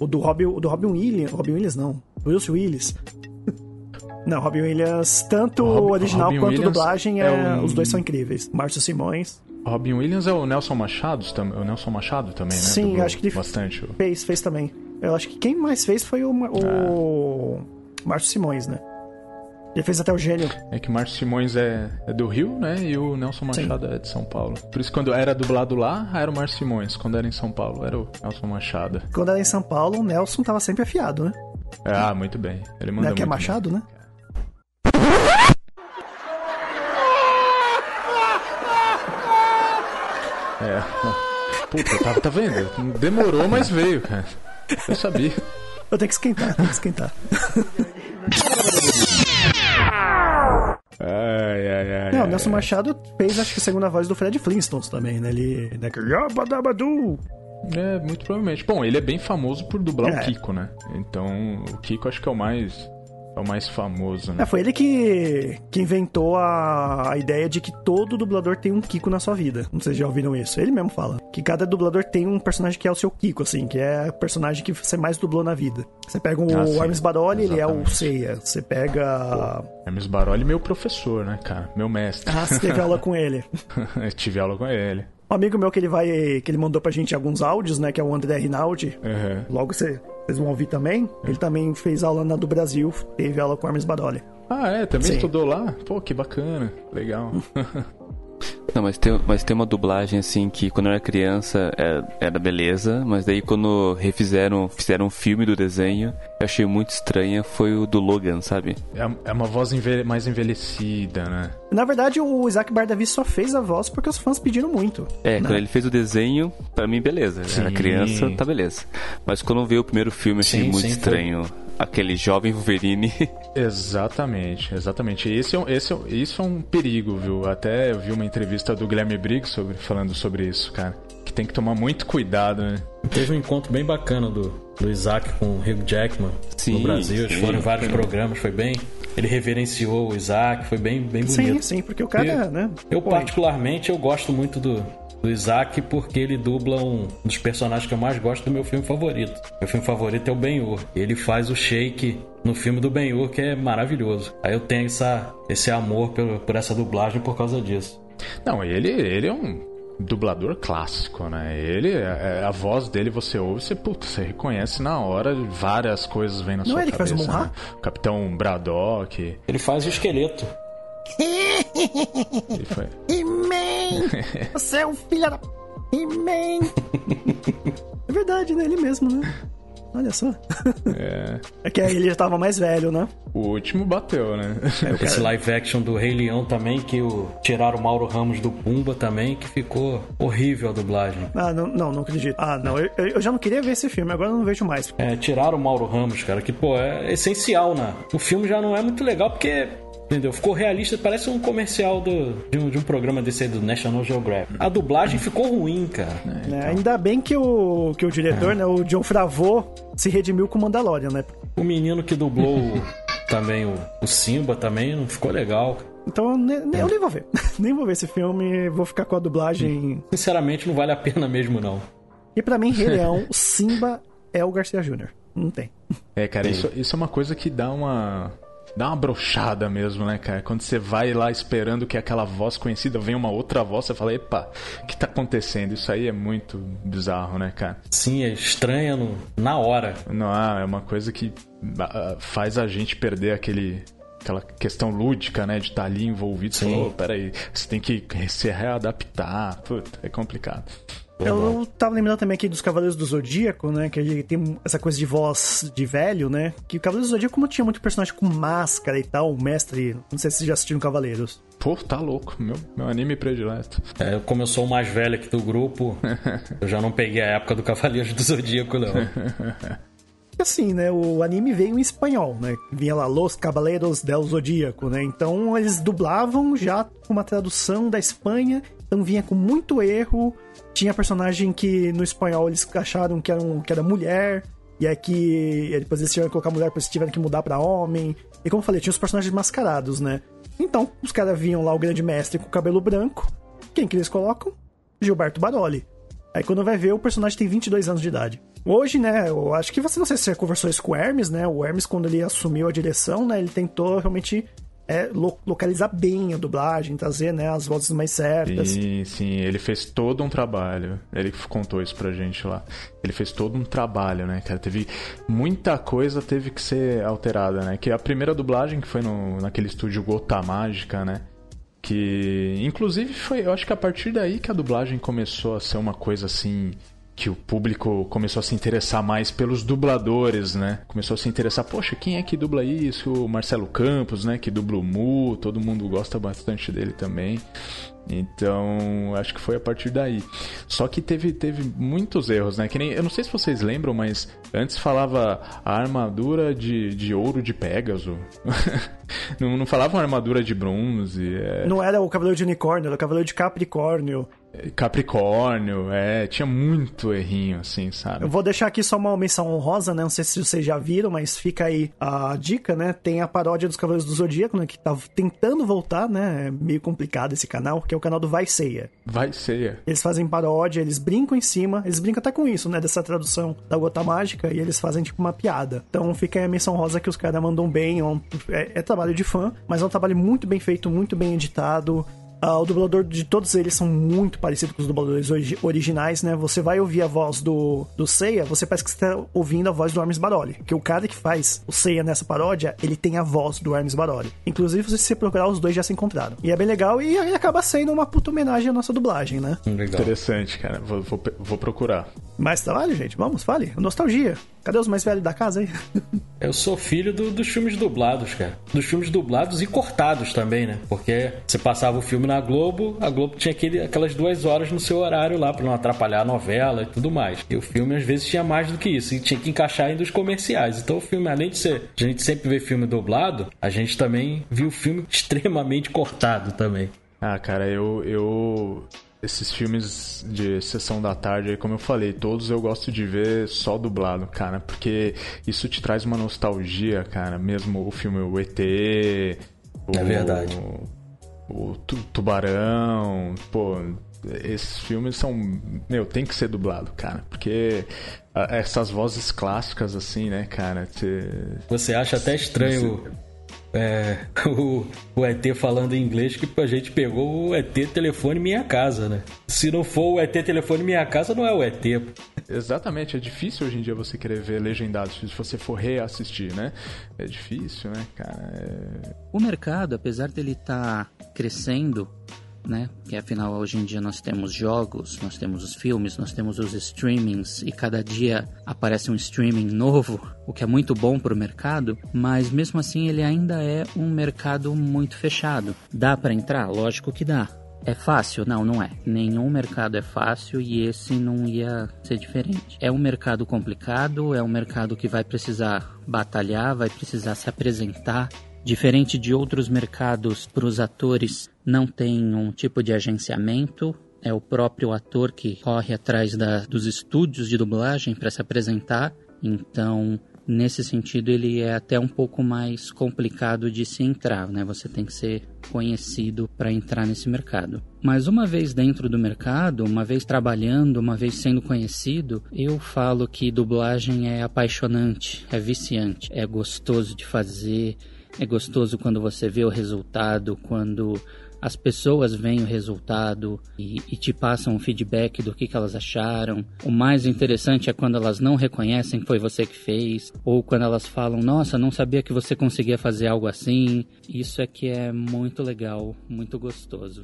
O do Robin, o do Robin Williams. Robin Williams, não. Bruce Willis. Não, Robin Williams, tanto o original Robin quanto Williams dublagem, é, é um... os dois são incríveis. Márcio Simões. Robin Williams é o Nelson Machado, o Nelson Machado também, né? Sim, Dublou acho que ele bastante. fez, fez também. Eu acho que quem mais fez foi o, o ah. Márcio Simões, né? Ele fez até o gênio. É que Márcio Simões é, é, do Rio, né? E o Nelson Machado Sim. é de São Paulo. Por isso, quando era dublado lá, era o Márcio Simões. Quando era em São Paulo, era o Nelson Machado. Quando era em São Paulo, o Nelson tava sempre afiado, né? Ah, muito bem. Ele manda Não é que é Machado, bem. né? É. Puta, tá, tá vendo? Demorou, mas veio, cara. Eu sabia. Eu tenho que esquentar, tenho que esquentar. Ai, ai, ai. Não, o Nelson Machado fez, acho que a segunda voz do Fred Flintstones também, né? Ele. Né? É, muito provavelmente. Bom, ele é bem famoso por dublar é. o Kiko, né? Então, o Kiko acho que é o mais é o mais famoso, né? É, foi ele que, que inventou a, a ideia de que todo dublador tem um Kiko na sua vida. Não sei se já ouviram isso. Ele mesmo fala. Que cada dublador tem um personagem que é o seu Kiko, assim, que é o personagem que você mais dublou na vida. Você pega o ah, Hermes Baroli, ele é o Seiya. Você pega. Pô, Hermes Baroli, meu professor, né, cara? Meu mestre. Ah, você teve aula com ele. tive aula com ele. Um amigo meu que ele vai. que ele mandou pra gente alguns áudios, né? Que é o André Rinaldi. Uhum. Logo você vocês vão ouvir também. Ele também fez aula na do Brasil, teve aula com Hermes Badoli. Ah, é? Também Sim. estudou lá? Pô, que bacana. Legal. Não, mas tem, mas tem uma dublagem assim que quando eu era criança era, é, era beleza, mas daí quando refizeram, fizeram um filme do desenho, eu achei muito estranha, foi o do Logan, sabe? É, é uma voz envelhe mais envelhecida, né? Na verdade, o Isaac Bardavi só fez a voz porque os fãs pediram muito. É, né? quando ele fez o desenho, para mim, beleza. Sim. Era criança, tá beleza. Mas quando veio o primeiro filme, achei sim, muito sim, estranho. Foi aquele jovem Wolverine. Exatamente, exatamente. Esse é, esse é, isso é um perigo, viu? Até eu vi uma entrevista do Guilherme Briggs sobre, falando sobre isso, cara. Que tem que tomar muito cuidado, né? Teve um encontro bem bacana do, do Isaac com o Hugh Jackman sim, no Brasil. Sim, foram vários programas, foi bem. ele reverenciou o Isaac, foi bem, bem bonito. Sim, sim, porque o cara, eu, né? Eu, particularmente, eu gosto muito do, do Isaac porque ele dubla um dos personagens que eu mais gosto do meu filme favorito. Meu filme favorito é o Ben-Hur. Ele faz o Shake no filme do Ben-Hur, que é maravilhoso. Aí eu tenho essa, esse amor por, por essa dublagem por causa disso. Não, ele, ele é um dublador clássico, né? Ele, a, a voz dele você ouve, você, puta, você reconhece na hora, várias coisas vêm na Não sua é ele que cabeça. faz o Monra? né? Capitão Braddock. Ele faz o esqueleto. Ele foi. He-Man! Você é um filho da... He-Man! É verdade, né? Ele mesmo, né? Olha só. É. É que aí ele já tava mais velho, né? O último bateu, né? Esse live action do Rei Leão também, que o, tiraram o Mauro Ramos do Pumba também, que ficou horrível a dublagem. Ah, não, não, não acredito. Ah, não, eu, eu já não queria ver esse filme, agora eu não vejo mais. É, tiraram o Mauro Ramos, cara, que, pô, é essencial, né? O filme já não é muito legal porque Entendeu? Ficou realista, parece um comercial do, de, um, de um programa desse aí do National Geographic. A dublagem ficou ruim, cara. É, ainda bem que o, que o diretor, né, o John Favreau, se redimiu com o Mandalorian, né? O menino que dublou também o, o Simba também não ficou legal. Então eu, ne, eu nem vou ver. nem vou ver esse filme, vou ficar com a dublagem. Sinceramente, não vale a pena mesmo, não. E para mim, Rei Leão, o Simba é o Garcia Jr. Não tem. É, cara, isso, isso é uma coisa que dá uma dá uma brochada mesmo, né, cara? Quando você vai lá esperando que aquela voz conhecida vem uma outra voz, você fala, epa, o que tá acontecendo? Isso aí é muito bizarro, né, cara? Sim, é estranha no, na hora. Não, é uma coisa que uh, faz a gente perder aquele aquela questão lúdica, né, de estar tá ali envolvido. Sim. Você falou, peraí, você tem que se readaptar. Puta, é complicado. Eu tava lembrando também aqui dos Cavaleiros do Zodíaco, né? Que ele tem essa coisa de voz de velho, né? Que o Cavaleiros do Zodíaco, como tinha muito personagem com máscara e tal, o mestre. Não sei se vocês já assistiram Cavaleiros. Pô, tá louco, meu, meu anime predileto. É, como eu sou o mais velho aqui do grupo, eu já não peguei a época do Cavaleiros do Zodíaco, não. assim, né? O anime veio em espanhol, né? Vinha lá Los Cavaleiros del Zodíaco, né? Então eles dublavam já com uma tradução da Espanha, então vinha com muito erro. Tinha personagem que no espanhol eles acharam que era, um, que era mulher, e é que depois eles tiveram que colocar mulher, depois tiveram que mudar para homem. E como eu falei, tinha os personagens mascarados, né? Então, os caras viam lá o grande mestre com o cabelo branco. Quem que eles colocam? Gilberto Baroli. Aí quando vai ver, o personagem tem 22 anos de idade. Hoje, né, eu acho que você não sei se você conversou isso com o Hermes, né? O Hermes, quando ele assumiu a direção, né, ele tentou realmente é, lo localizar bem a dublagem, trazer né, as vozes mais certas. Sim, sim, ele fez todo um trabalho. Ele contou isso pra gente lá. Ele fez todo um trabalho, né, cara? Teve muita coisa teve que ser alterada, né? Que a primeira dublagem que foi no, naquele estúdio Gota Mágica, né? Que inclusive foi, eu acho que a partir daí que a dublagem começou a ser uma coisa assim que o público começou a se interessar mais pelos dubladores, né? Começou a se interessar, poxa, quem é que dubla isso? O Marcelo Campos, né? Que dubla o Mu, todo mundo gosta bastante dele também. Então, acho que foi a partir daí. Só que teve, teve muitos erros, né? Que nem, eu não sei se vocês lembram, mas antes falava a armadura de, de ouro de Pégaso. não, não falava uma armadura de bronze. É... Não era o cavaleiro de unicórnio, era o cavaleiro de Capricórnio. Capricórnio, é, tinha muito errinho, assim, sabe? Eu vou deixar aqui só uma menção honrosa, né? Não sei se vocês já viram, mas fica aí a dica, né? Tem a paródia dos Cavaleiros do Zodíaco, né? Que tá tentando voltar, né? É meio complicado esse canal, que é o canal do Vai Ceia. Vai Ceia. Eles fazem paródia, eles brincam em cima, eles brincam até com isso, né? Dessa tradução da Gota Mágica, e eles fazem tipo uma piada. Então fica aí a menção rosa que os caras mandam bem, é, um, é, é trabalho de fã, mas é um trabalho muito bem feito, muito bem editado. Uh, o dublador de todos eles são muito parecidos com os dubladores originais, né? Você vai ouvir a voz do, do Seiya, você parece que está ouvindo a voz do Hermes Baroli. Porque o cara que faz o Seiya nessa paródia, ele tem a voz do Hermes Baroli. Inclusive, se você procurar, os dois já se encontraram. E é bem legal e, e acaba sendo uma puta homenagem à nossa dublagem, né? Legal. Interessante, cara. Vou, vou, vou procurar. Mais trabalho, gente? Vamos, fale. Nostalgia. Cadê os mais velhos da casa aí? Eu sou filho do, dos filmes dublados, cara. Dos filmes dublados e cortados também, né? Porque você passava o filme na Globo, a Globo tinha aquele, aquelas duas horas no seu horário lá pra não atrapalhar a novela e tudo mais. E o filme às vezes tinha mais do que isso, e tinha que encaixar ainda os comerciais. Então o filme, além de ser. A gente sempre vê filme dublado, a gente também viu o filme extremamente cortado também. Ah, cara, eu. eu esses filmes de sessão da tarde, como eu falei, todos eu gosto de ver só dublado, cara, porque isso te traz uma nostalgia, cara. Mesmo o filme O ET. O, é verdade. O, o Tubarão, pô. Esses filmes são. Meu, tem que ser dublado, cara. Porque essas vozes clássicas, assim, né, cara? Te... Você acha até estranho é, o, o ET falando em inglês que a gente pegou o ET telefone minha casa, né? Se não for o ET telefone minha casa, não é o ET. Exatamente, é difícil hoje em dia você querer ver legendados se você for reassistir, né? É difícil, né, cara? É... O mercado, apesar dele estar tá crescendo, né? Que afinal hoje em dia nós temos jogos, nós temos os filmes, nós temos os streamings e cada dia aparece um streaming novo, o que é muito bom para o mercado, mas mesmo assim ele ainda é um mercado muito fechado. Dá para entrar? Lógico que dá. É fácil? Não, não é. Nenhum mercado é fácil e esse não ia ser diferente. É um mercado complicado, é um mercado que vai precisar batalhar, vai precisar se apresentar, Diferente de outros mercados, para os atores não tem um tipo de agenciamento, é o próprio ator que corre atrás da, dos estúdios de dublagem para se apresentar. Então, nesse sentido, ele é até um pouco mais complicado de se entrar, né? Você tem que ser conhecido para entrar nesse mercado. Mas uma vez dentro do mercado, uma vez trabalhando, uma vez sendo conhecido, eu falo que dublagem é apaixonante, é viciante, é gostoso de fazer, é gostoso quando você vê o resultado, quando as pessoas veem o resultado e, e, te passam um feedback do que, que elas acharam. O mais interessante é quando elas não reconhecem que foi você que fez, ou quando elas falam, nossa, não sabia que você conseguia fazer algo assim. Isso é que é muito legal, muito gostoso.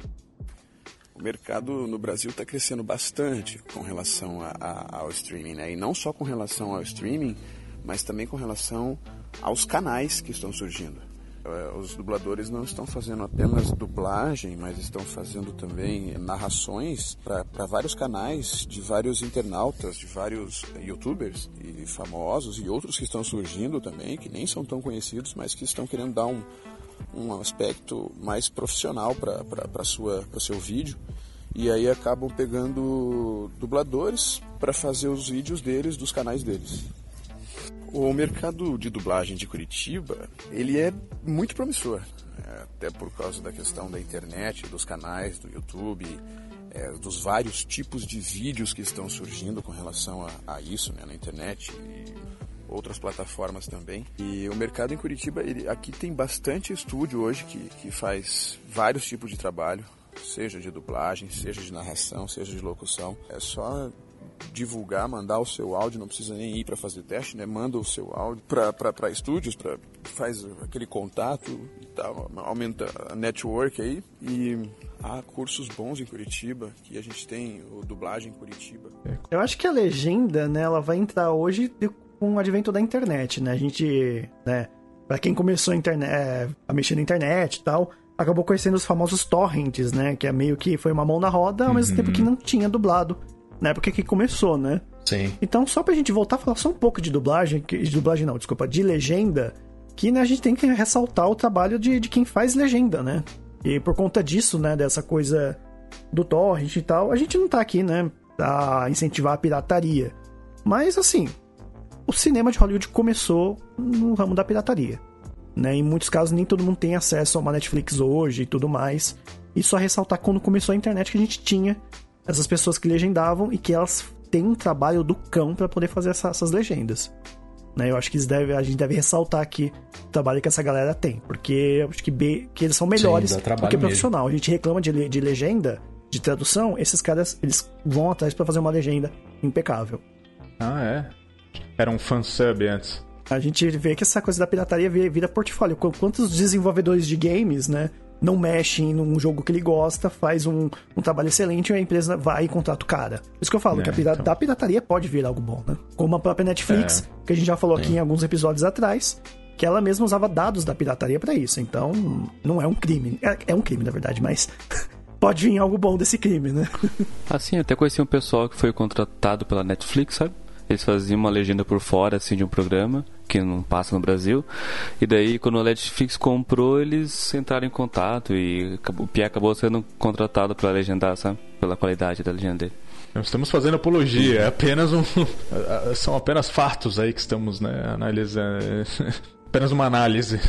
O mercado no Brasil está crescendo bastante com relação a, a, ao streaming, né? E não só com relação ao streaming, mas também com relação aos canais que estão surgindo. É, os dubladores não estão fazendo apenas dublagem, mas estão fazendo também narrações para vários canais de vários internautas, de vários youtubers e famosos e outros que estão surgindo também, que nem são tão conhecidos, mas que estão querendo dar um, um aspecto mais profissional para o seu vídeo. E aí acabam pegando dubladores para fazer os vídeos deles, dos canais deles. O mercado de dublagem de Curitiba, ele é muito promissor, é, até por causa da questão da internet, dos canais, do YouTube, é, dos vários tipos de vídeos que estão surgindo com relação a, a isso né, na internet e outras plataformas também. E o mercado em Curitiba, ele, aqui tem bastante estúdio hoje que, que faz vários tipos de trabalho, seja de dublagem, seja de narração, seja de locução. É só divulgar, mandar o seu áudio, não precisa nem ir para fazer teste, né? Manda o seu áudio para estúdios, para faz aquele contato e tal, aumenta a network aí e há cursos bons em Curitiba, que a gente tem o dublagem em Curitiba. Eu acho que a legenda, né, ela vai entrar hoje com o advento da internet, né? A gente, né, para quem começou a, internet, é, a mexer na internet e tal, acabou conhecendo os famosos torrents, né? Que é meio que foi uma mão na roda, ao mesmo uhum. tempo que não tinha dublado na época que começou, né? Sim. Então, só pra gente voltar a falar só um pouco de dublagem, de dublagem não, desculpa, de legenda, que né, a gente tem que ressaltar o trabalho de, de quem faz legenda, né? E por conta disso, né, dessa coisa do torrent e tal, a gente não tá aqui, né, pra incentivar a pirataria. Mas, assim, o cinema de Hollywood começou no ramo da pirataria. Né? Em muitos casos, nem todo mundo tem acesso a uma Netflix hoje e tudo mais. E só ressaltar quando começou a internet que a gente tinha essas pessoas que legendavam e que elas têm um trabalho do cão para poder fazer essa, essas legendas. Né? Eu acho que deve, a gente deve ressaltar aqui o trabalho que essa galera tem, porque eu acho que, que eles são melhores Sim, do que profissional. A gente reclama de, de legenda, de tradução, esses caras eles vão atrás para fazer uma legenda impecável. Ah, é? Era um fansub antes. A gente vê que essa coisa da pirataria vira portfólio. Quantos desenvolvedores de games, né? Não mexe num jogo que ele gosta, faz um, um trabalho excelente e a empresa vai e contrata o cara. Por isso que eu falo é, que a pirata, então... da pirataria pode vir algo bom, né? Como a própria Netflix, é. que a gente já falou aqui em alguns episódios atrás, que ela mesma usava dados da pirataria para isso. Então, não é um crime. É, é um crime, na verdade, mas pode vir algo bom desse crime, né? assim, até conheci um pessoal que foi contratado pela Netflix, sabe? Eles faziam uma legenda por fora, assim, de um programa que não passa no Brasil. E daí, quando a Netflix comprou, eles entraram em contato e o Pierre acabou sendo contratado para legendar, sabe? Pela qualidade da legenda dele. Não estamos fazendo apologia, é apenas um. São apenas fatos aí que estamos né, analisando. apenas uma análise.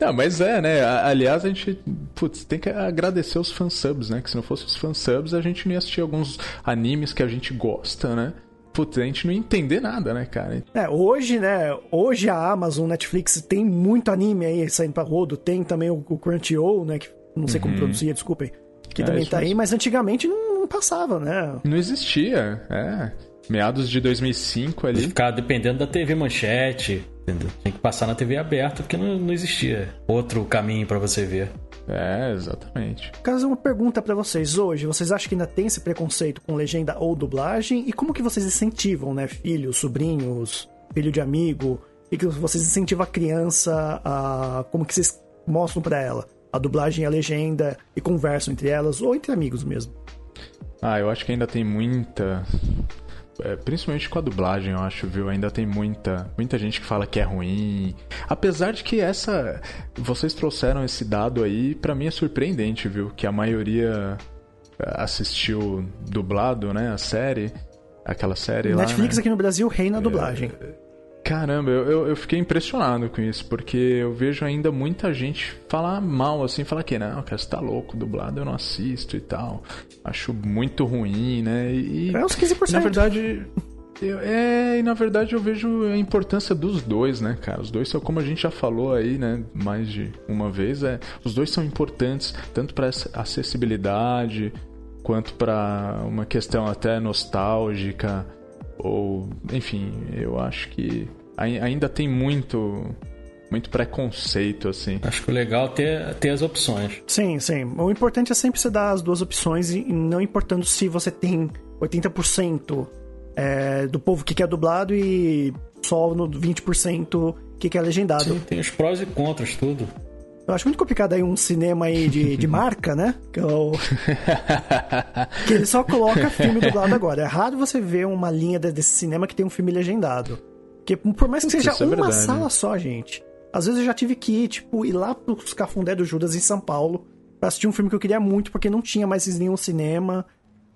Não, mas é, né? Aliás, a gente putz, tem que agradecer os fansubs, né? Que se não fosse os fansubs, a gente não ia assistir alguns animes que a gente gosta, né? Putz, a gente não ia entender nada, né, cara? É, hoje, né? Hoje a Amazon, Netflix tem muito anime aí saindo pra rodo. Tem também o, o Crunchyroll, né? Que não sei uhum. como pronunciar, desculpem. Que é, também tá aí, mas antigamente não, não passava, né? Não existia, é meados de 2005 ali. Ficar dependendo da TV Manchete, entendeu? Tinha que passar na TV aberta porque não, não existia outro caminho para você ver. É, exatamente. Caso uma pergunta para vocês hoje, vocês acham que ainda tem esse preconceito com legenda ou dublagem? E como que vocês incentivam, né, filhos, sobrinhos, filho de amigo, e que vocês incentivam a criança a como que vocês mostram para ela a dublagem e a legenda e conversam entre elas ou entre amigos mesmo? Ah, eu acho que ainda tem muita é, principalmente com a dublagem, eu acho, viu? Ainda tem muita, muita gente que fala que é ruim. Apesar de que essa. Vocês trouxeram esse dado aí, para mim é surpreendente, viu? Que a maioria é, assistiu dublado, né? A série. Aquela série Netflix lá. Netflix né? aqui no Brasil reina a dublagem. É, Caramba, eu, eu, fiquei impressionado com isso, porque eu vejo ainda muita gente falar mal, assim, falar que não, cara, você tá louco, dublado eu não assisto e tal. Acho muito ruim, né? E, é uns 15%. Na verdade. Eu, é, e na verdade eu vejo a importância dos dois, né, cara? Os dois são, como a gente já falou aí, né, mais de uma vez, é, os dois são importantes, tanto para acessibilidade, quanto para uma questão até nostálgica, ou, enfim, eu acho que ainda tem muito muito preconceito, assim. Acho que o legal é ter, ter as opções. Sim, sim. O importante é sempre você dar as duas opções e não importando se você tem 80% é, do povo que quer dublado e só no 20% que quer legendado. Sim, tem os prós e contras, tudo. Eu acho muito complicado aí um cinema aí de, de marca, né? Que, é o... que ele só coloca filme dublado agora. É raro você ver uma linha desse cinema que tem um filme legendado. Porque por mais que seja é uma sala só, gente. Às vezes eu já tive que ir, tipo, ir lá pros Cafundé do Judas em São Paulo pra assistir um filme que eu queria muito, porque não tinha mais nenhum cinema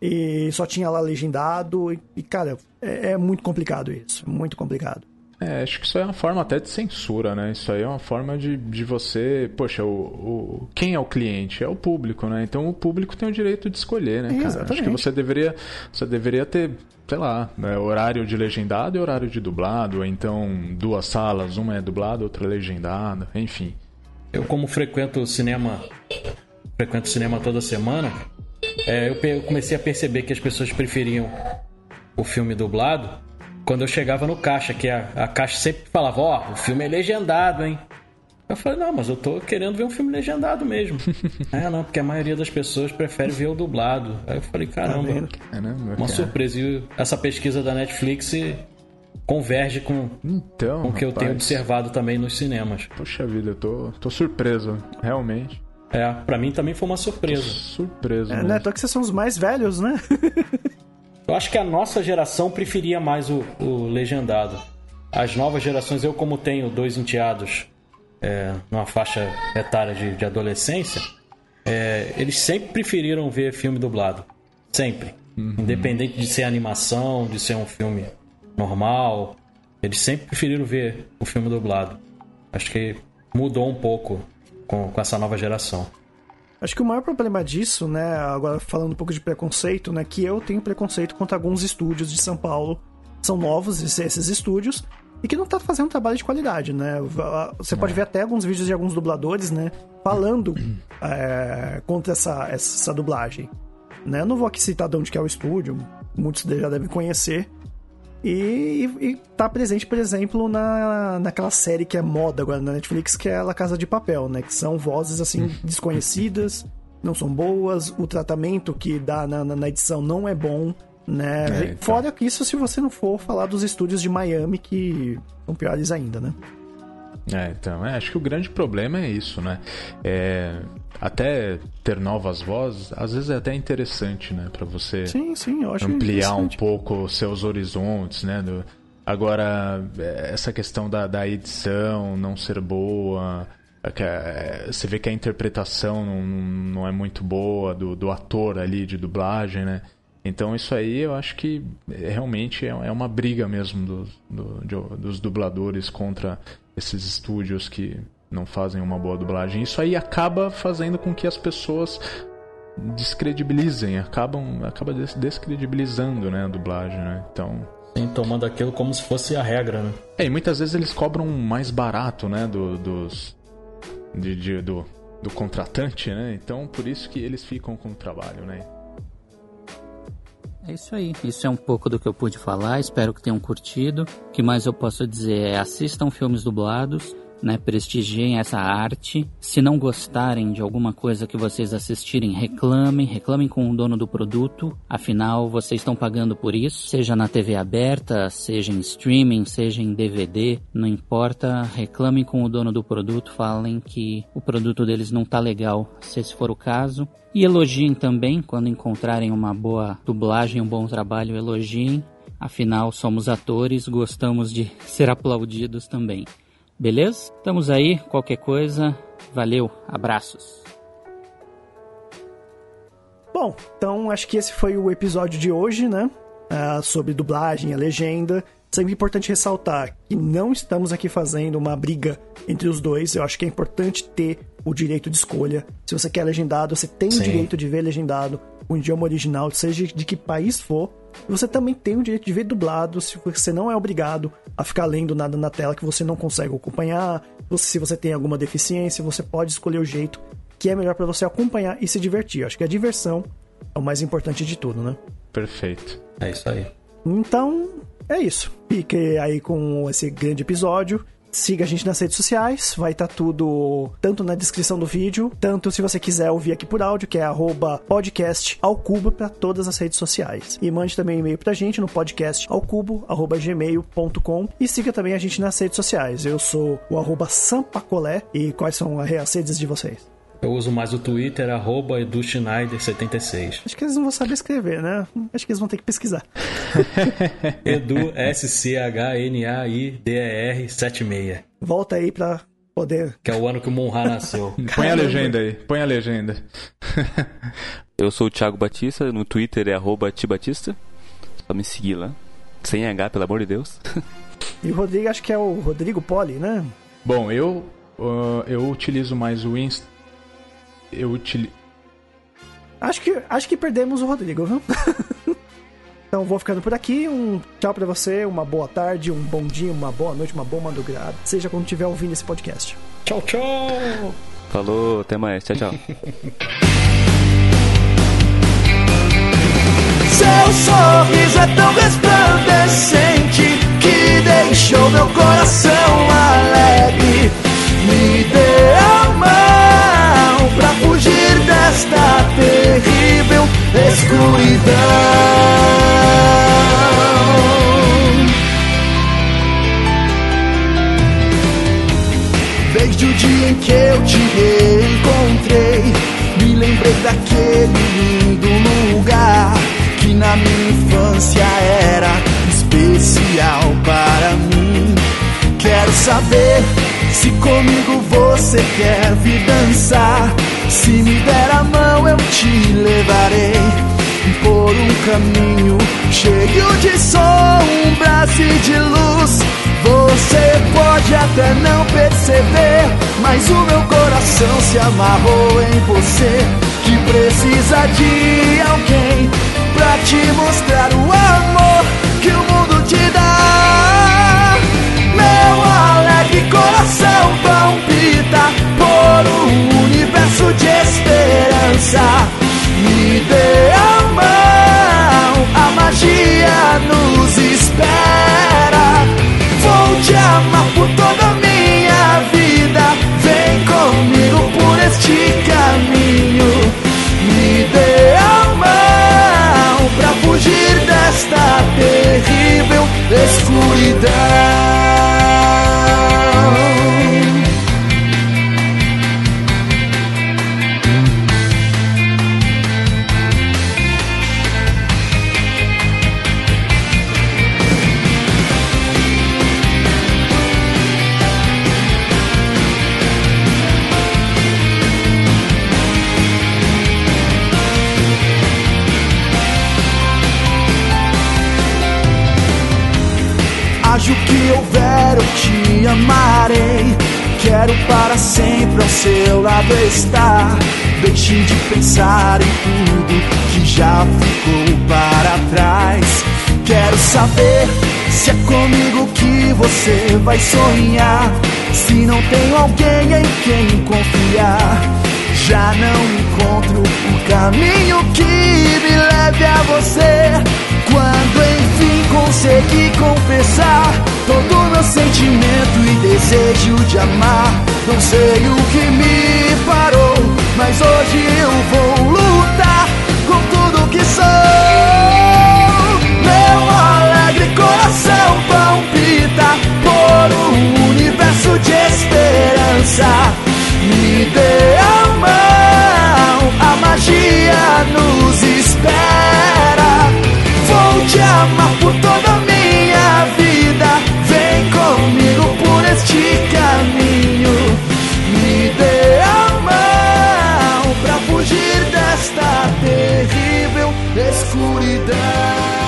e só tinha lá legendado. E, cara, é, é, muito complicado isso. Muito complicado. É, acho que isso é uma forma até de censura, né? Isso aí é uma forma de, de você. Poxa, o, o, quem é o cliente? É o público, né? Então o público tem o direito de escolher, né, cara? Acho que você deveria, você deveria ter sei lá, né, horário de legendado e horário de dublado, então duas salas, uma é dublada, outra é legendada, enfim. Eu como frequento cinema, frequento cinema toda semana, é, eu comecei a perceber que as pessoas preferiam o filme dublado quando eu chegava no caixa, que a, a caixa sempre falava, ó, oh, o filme é legendado, hein? Eu falei, não, mas eu tô querendo ver um filme legendado mesmo. é, não, porque a maioria das pessoas prefere ver o dublado. Aí eu falei, caramba, tá uma surpresa. E essa pesquisa da Netflix converge com, então, com o que eu tenho observado também nos cinemas. Poxa vida, eu tô, tô surpreso, realmente. É, pra mim também foi uma surpresa. Tô surpreso. É, né? Tô que vocês são os mais velhos, né? eu acho que a nossa geração preferia mais o, o legendado. As novas gerações, eu como tenho dois enteados é, numa faixa etária de, de adolescência, é, eles sempre preferiram ver filme dublado. Sempre. Uhum. Independente de ser animação, de ser um filme normal, eles sempre preferiram ver o filme dublado. Acho que mudou um pouco com, com essa nova geração. Acho que o maior problema disso, né, agora falando um pouco de preconceito, né, que eu tenho preconceito contra alguns estúdios de São Paulo. São novos esses estúdios e que não tá fazendo um trabalho de qualidade, né? Você pode é. ver até alguns vídeos de alguns dubladores, né? Falando é, contra essa, essa dublagem. Né? Eu não vou aqui citar de onde que é o estúdio, muitos já devem conhecer. E, e, e tá presente, por exemplo, na, naquela série que é moda agora na Netflix, que é a La Casa de Papel, né? Que são vozes, assim, desconhecidas, não são boas, o tratamento que dá na, na edição não é bom né? É, então. Fora isso, se você não for falar dos estúdios de Miami, que são piores ainda, né? É, então, é, acho que o grande problema é isso, né? É, até ter novas vozes, às vezes é até interessante, né? Para você sim, sim, ampliar um pouco seus horizontes, né? Do, Agora, é, essa questão da, da edição não ser boa, é, você vê que a interpretação não, não é muito boa do, do ator ali de dublagem, né? Então isso aí eu acho que realmente é uma briga mesmo dos, do, dos dubladores contra esses estúdios que não fazem uma boa dublagem. Isso aí acaba fazendo com que as pessoas descredibilizem, acabam acaba descredibilizando né, a dublagem, né? Então Sim, tomando aquilo como se fosse a regra, né? É, e muitas vezes eles cobram mais barato, né, do, dos de, de, do, do contratante, né? Então por isso que eles ficam com o trabalho, né? É isso aí. Isso é um pouco do que eu pude falar. Espero que tenham curtido. O que mais eu posso dizer é assistam filmes dublados né, prestigiem essa arte. Se não gostarem de alguma coisa que vocês assistirem, reclamem, reclamem com o dono do produto. Afinal, vocês estão pagando por isso, seja na TV aberta, seja em streaming, seja em DVD, não importa, reclamem com o dono do produto, falem que o produto deles não tá legal, se esse for o caso. E elogiem também, quando encontrarem uma boa dublagem, um bom trabalho, elogiem. Afinal, somos atores, gostamos de ser aplaudidos também. Beleza? Estamos aí, qualquer coisa. Valeu, abraços. Bom, então acho que esse foi o episódio de hoje, né? Uh, sobre dublagem, a legenda. Sempre importante ressaltar que não estamos aqui fazendo uma briga entre os dois. Eu acho que é importante ter o direito de escolha. Se você quer legendado, você tem Sim. o direito de ver legendado o idioma original, seja de que país for. Você também tem o direito de ver dublado, se você não é obrigado a ficar lendo nada na tela que você não consegue acompanhar. Se você tem alguma deficiência, você pode escolher o jeito que é melhor para você acompanhar e se divertir. Acho que a diversão é o mais importante de tudo, né? Perfeito. É isso aí. Então, é isso. Fique aí com esse grande episódio. Siga a gente nas redes sociais, vai estar tá tudo tanto na descrição do vídeo, tanto se você quiser ouvir aqui por áudio, que é arroba podcast ao cubo para todas as redes sociais. E mande também um e-mail pra gente no podcast ao cubo, arroba gmail.com e siga também a gente nas redes sociais. Eu sou o arroba Sampacolé e quais são as redes de vocês? Eu uso mais o Twitter, arroba EduSchneider76. Acho que eles não vão saber escrever, né? Acho que eles vão ter que pesquisar. Edu, S-C-H-N-A-I-D-E-R 76. Volta aí pra poder. Que é o ano que o Monra nasceu. Põe a legenda aí, põe a legenda. Eu sou o Thiago Batista, no Twitter é arroba Tibatista. Só me seguir lá. Sem H, pelo amor de Deus. E o Rodrigo, acho que é o Rodrigo Poli, né? Bom, eu, uh, eu utilizo mais o Insta eu utilizo. Acho que, acho que perdemos o Rodrigo, viu? então vou ficando por aqui. Um tchau para você, uma boa tarde, um bom dia, uma boa noite, uma boa madrugada. Seja quando estiver ouvindo esse podcast. Tchau, tchau! Falou, até mais. Tchau, tchau. Seu sorriso é tão escuridão. Desde o dia em que eu te encontrei, me lembrei daquele lindo lugar que na minha infância era especial para mim. Quero saber se comigo você quer vir dançar, se me der a mão eu te levarei por um caminho cheio de sombras e de luz. Você pode até não perceber, mas o meu coração se amarrou em você. Que precisa de alguém pra te mostrar o amor que o mundo te dá. Meu alegre coração palpita por um universo de esperança. Me dê nos espera. Vou te amar por toda a minha vida. Vem comigo por este caminho. Me dê a mão pra fugir desta terrível escuridão. Para sempre ao seu lado estar. Deixe de pensar em tudo que já ficou para trás. Quero saber se é comigo que você vai sonhar. Se não tenho alguém em quem confiar, já não encontro o caminho que me leve a você. Quando enfim consegui confessar todo o meu sentimento e desejo de amar, não sei o que me parou, mas hoje eu vou lutar com tudo que sou. Meu alegre coração palpita por um universo de esperança. Me dê a mão, a magia nos espera. Vou te amar escuridão.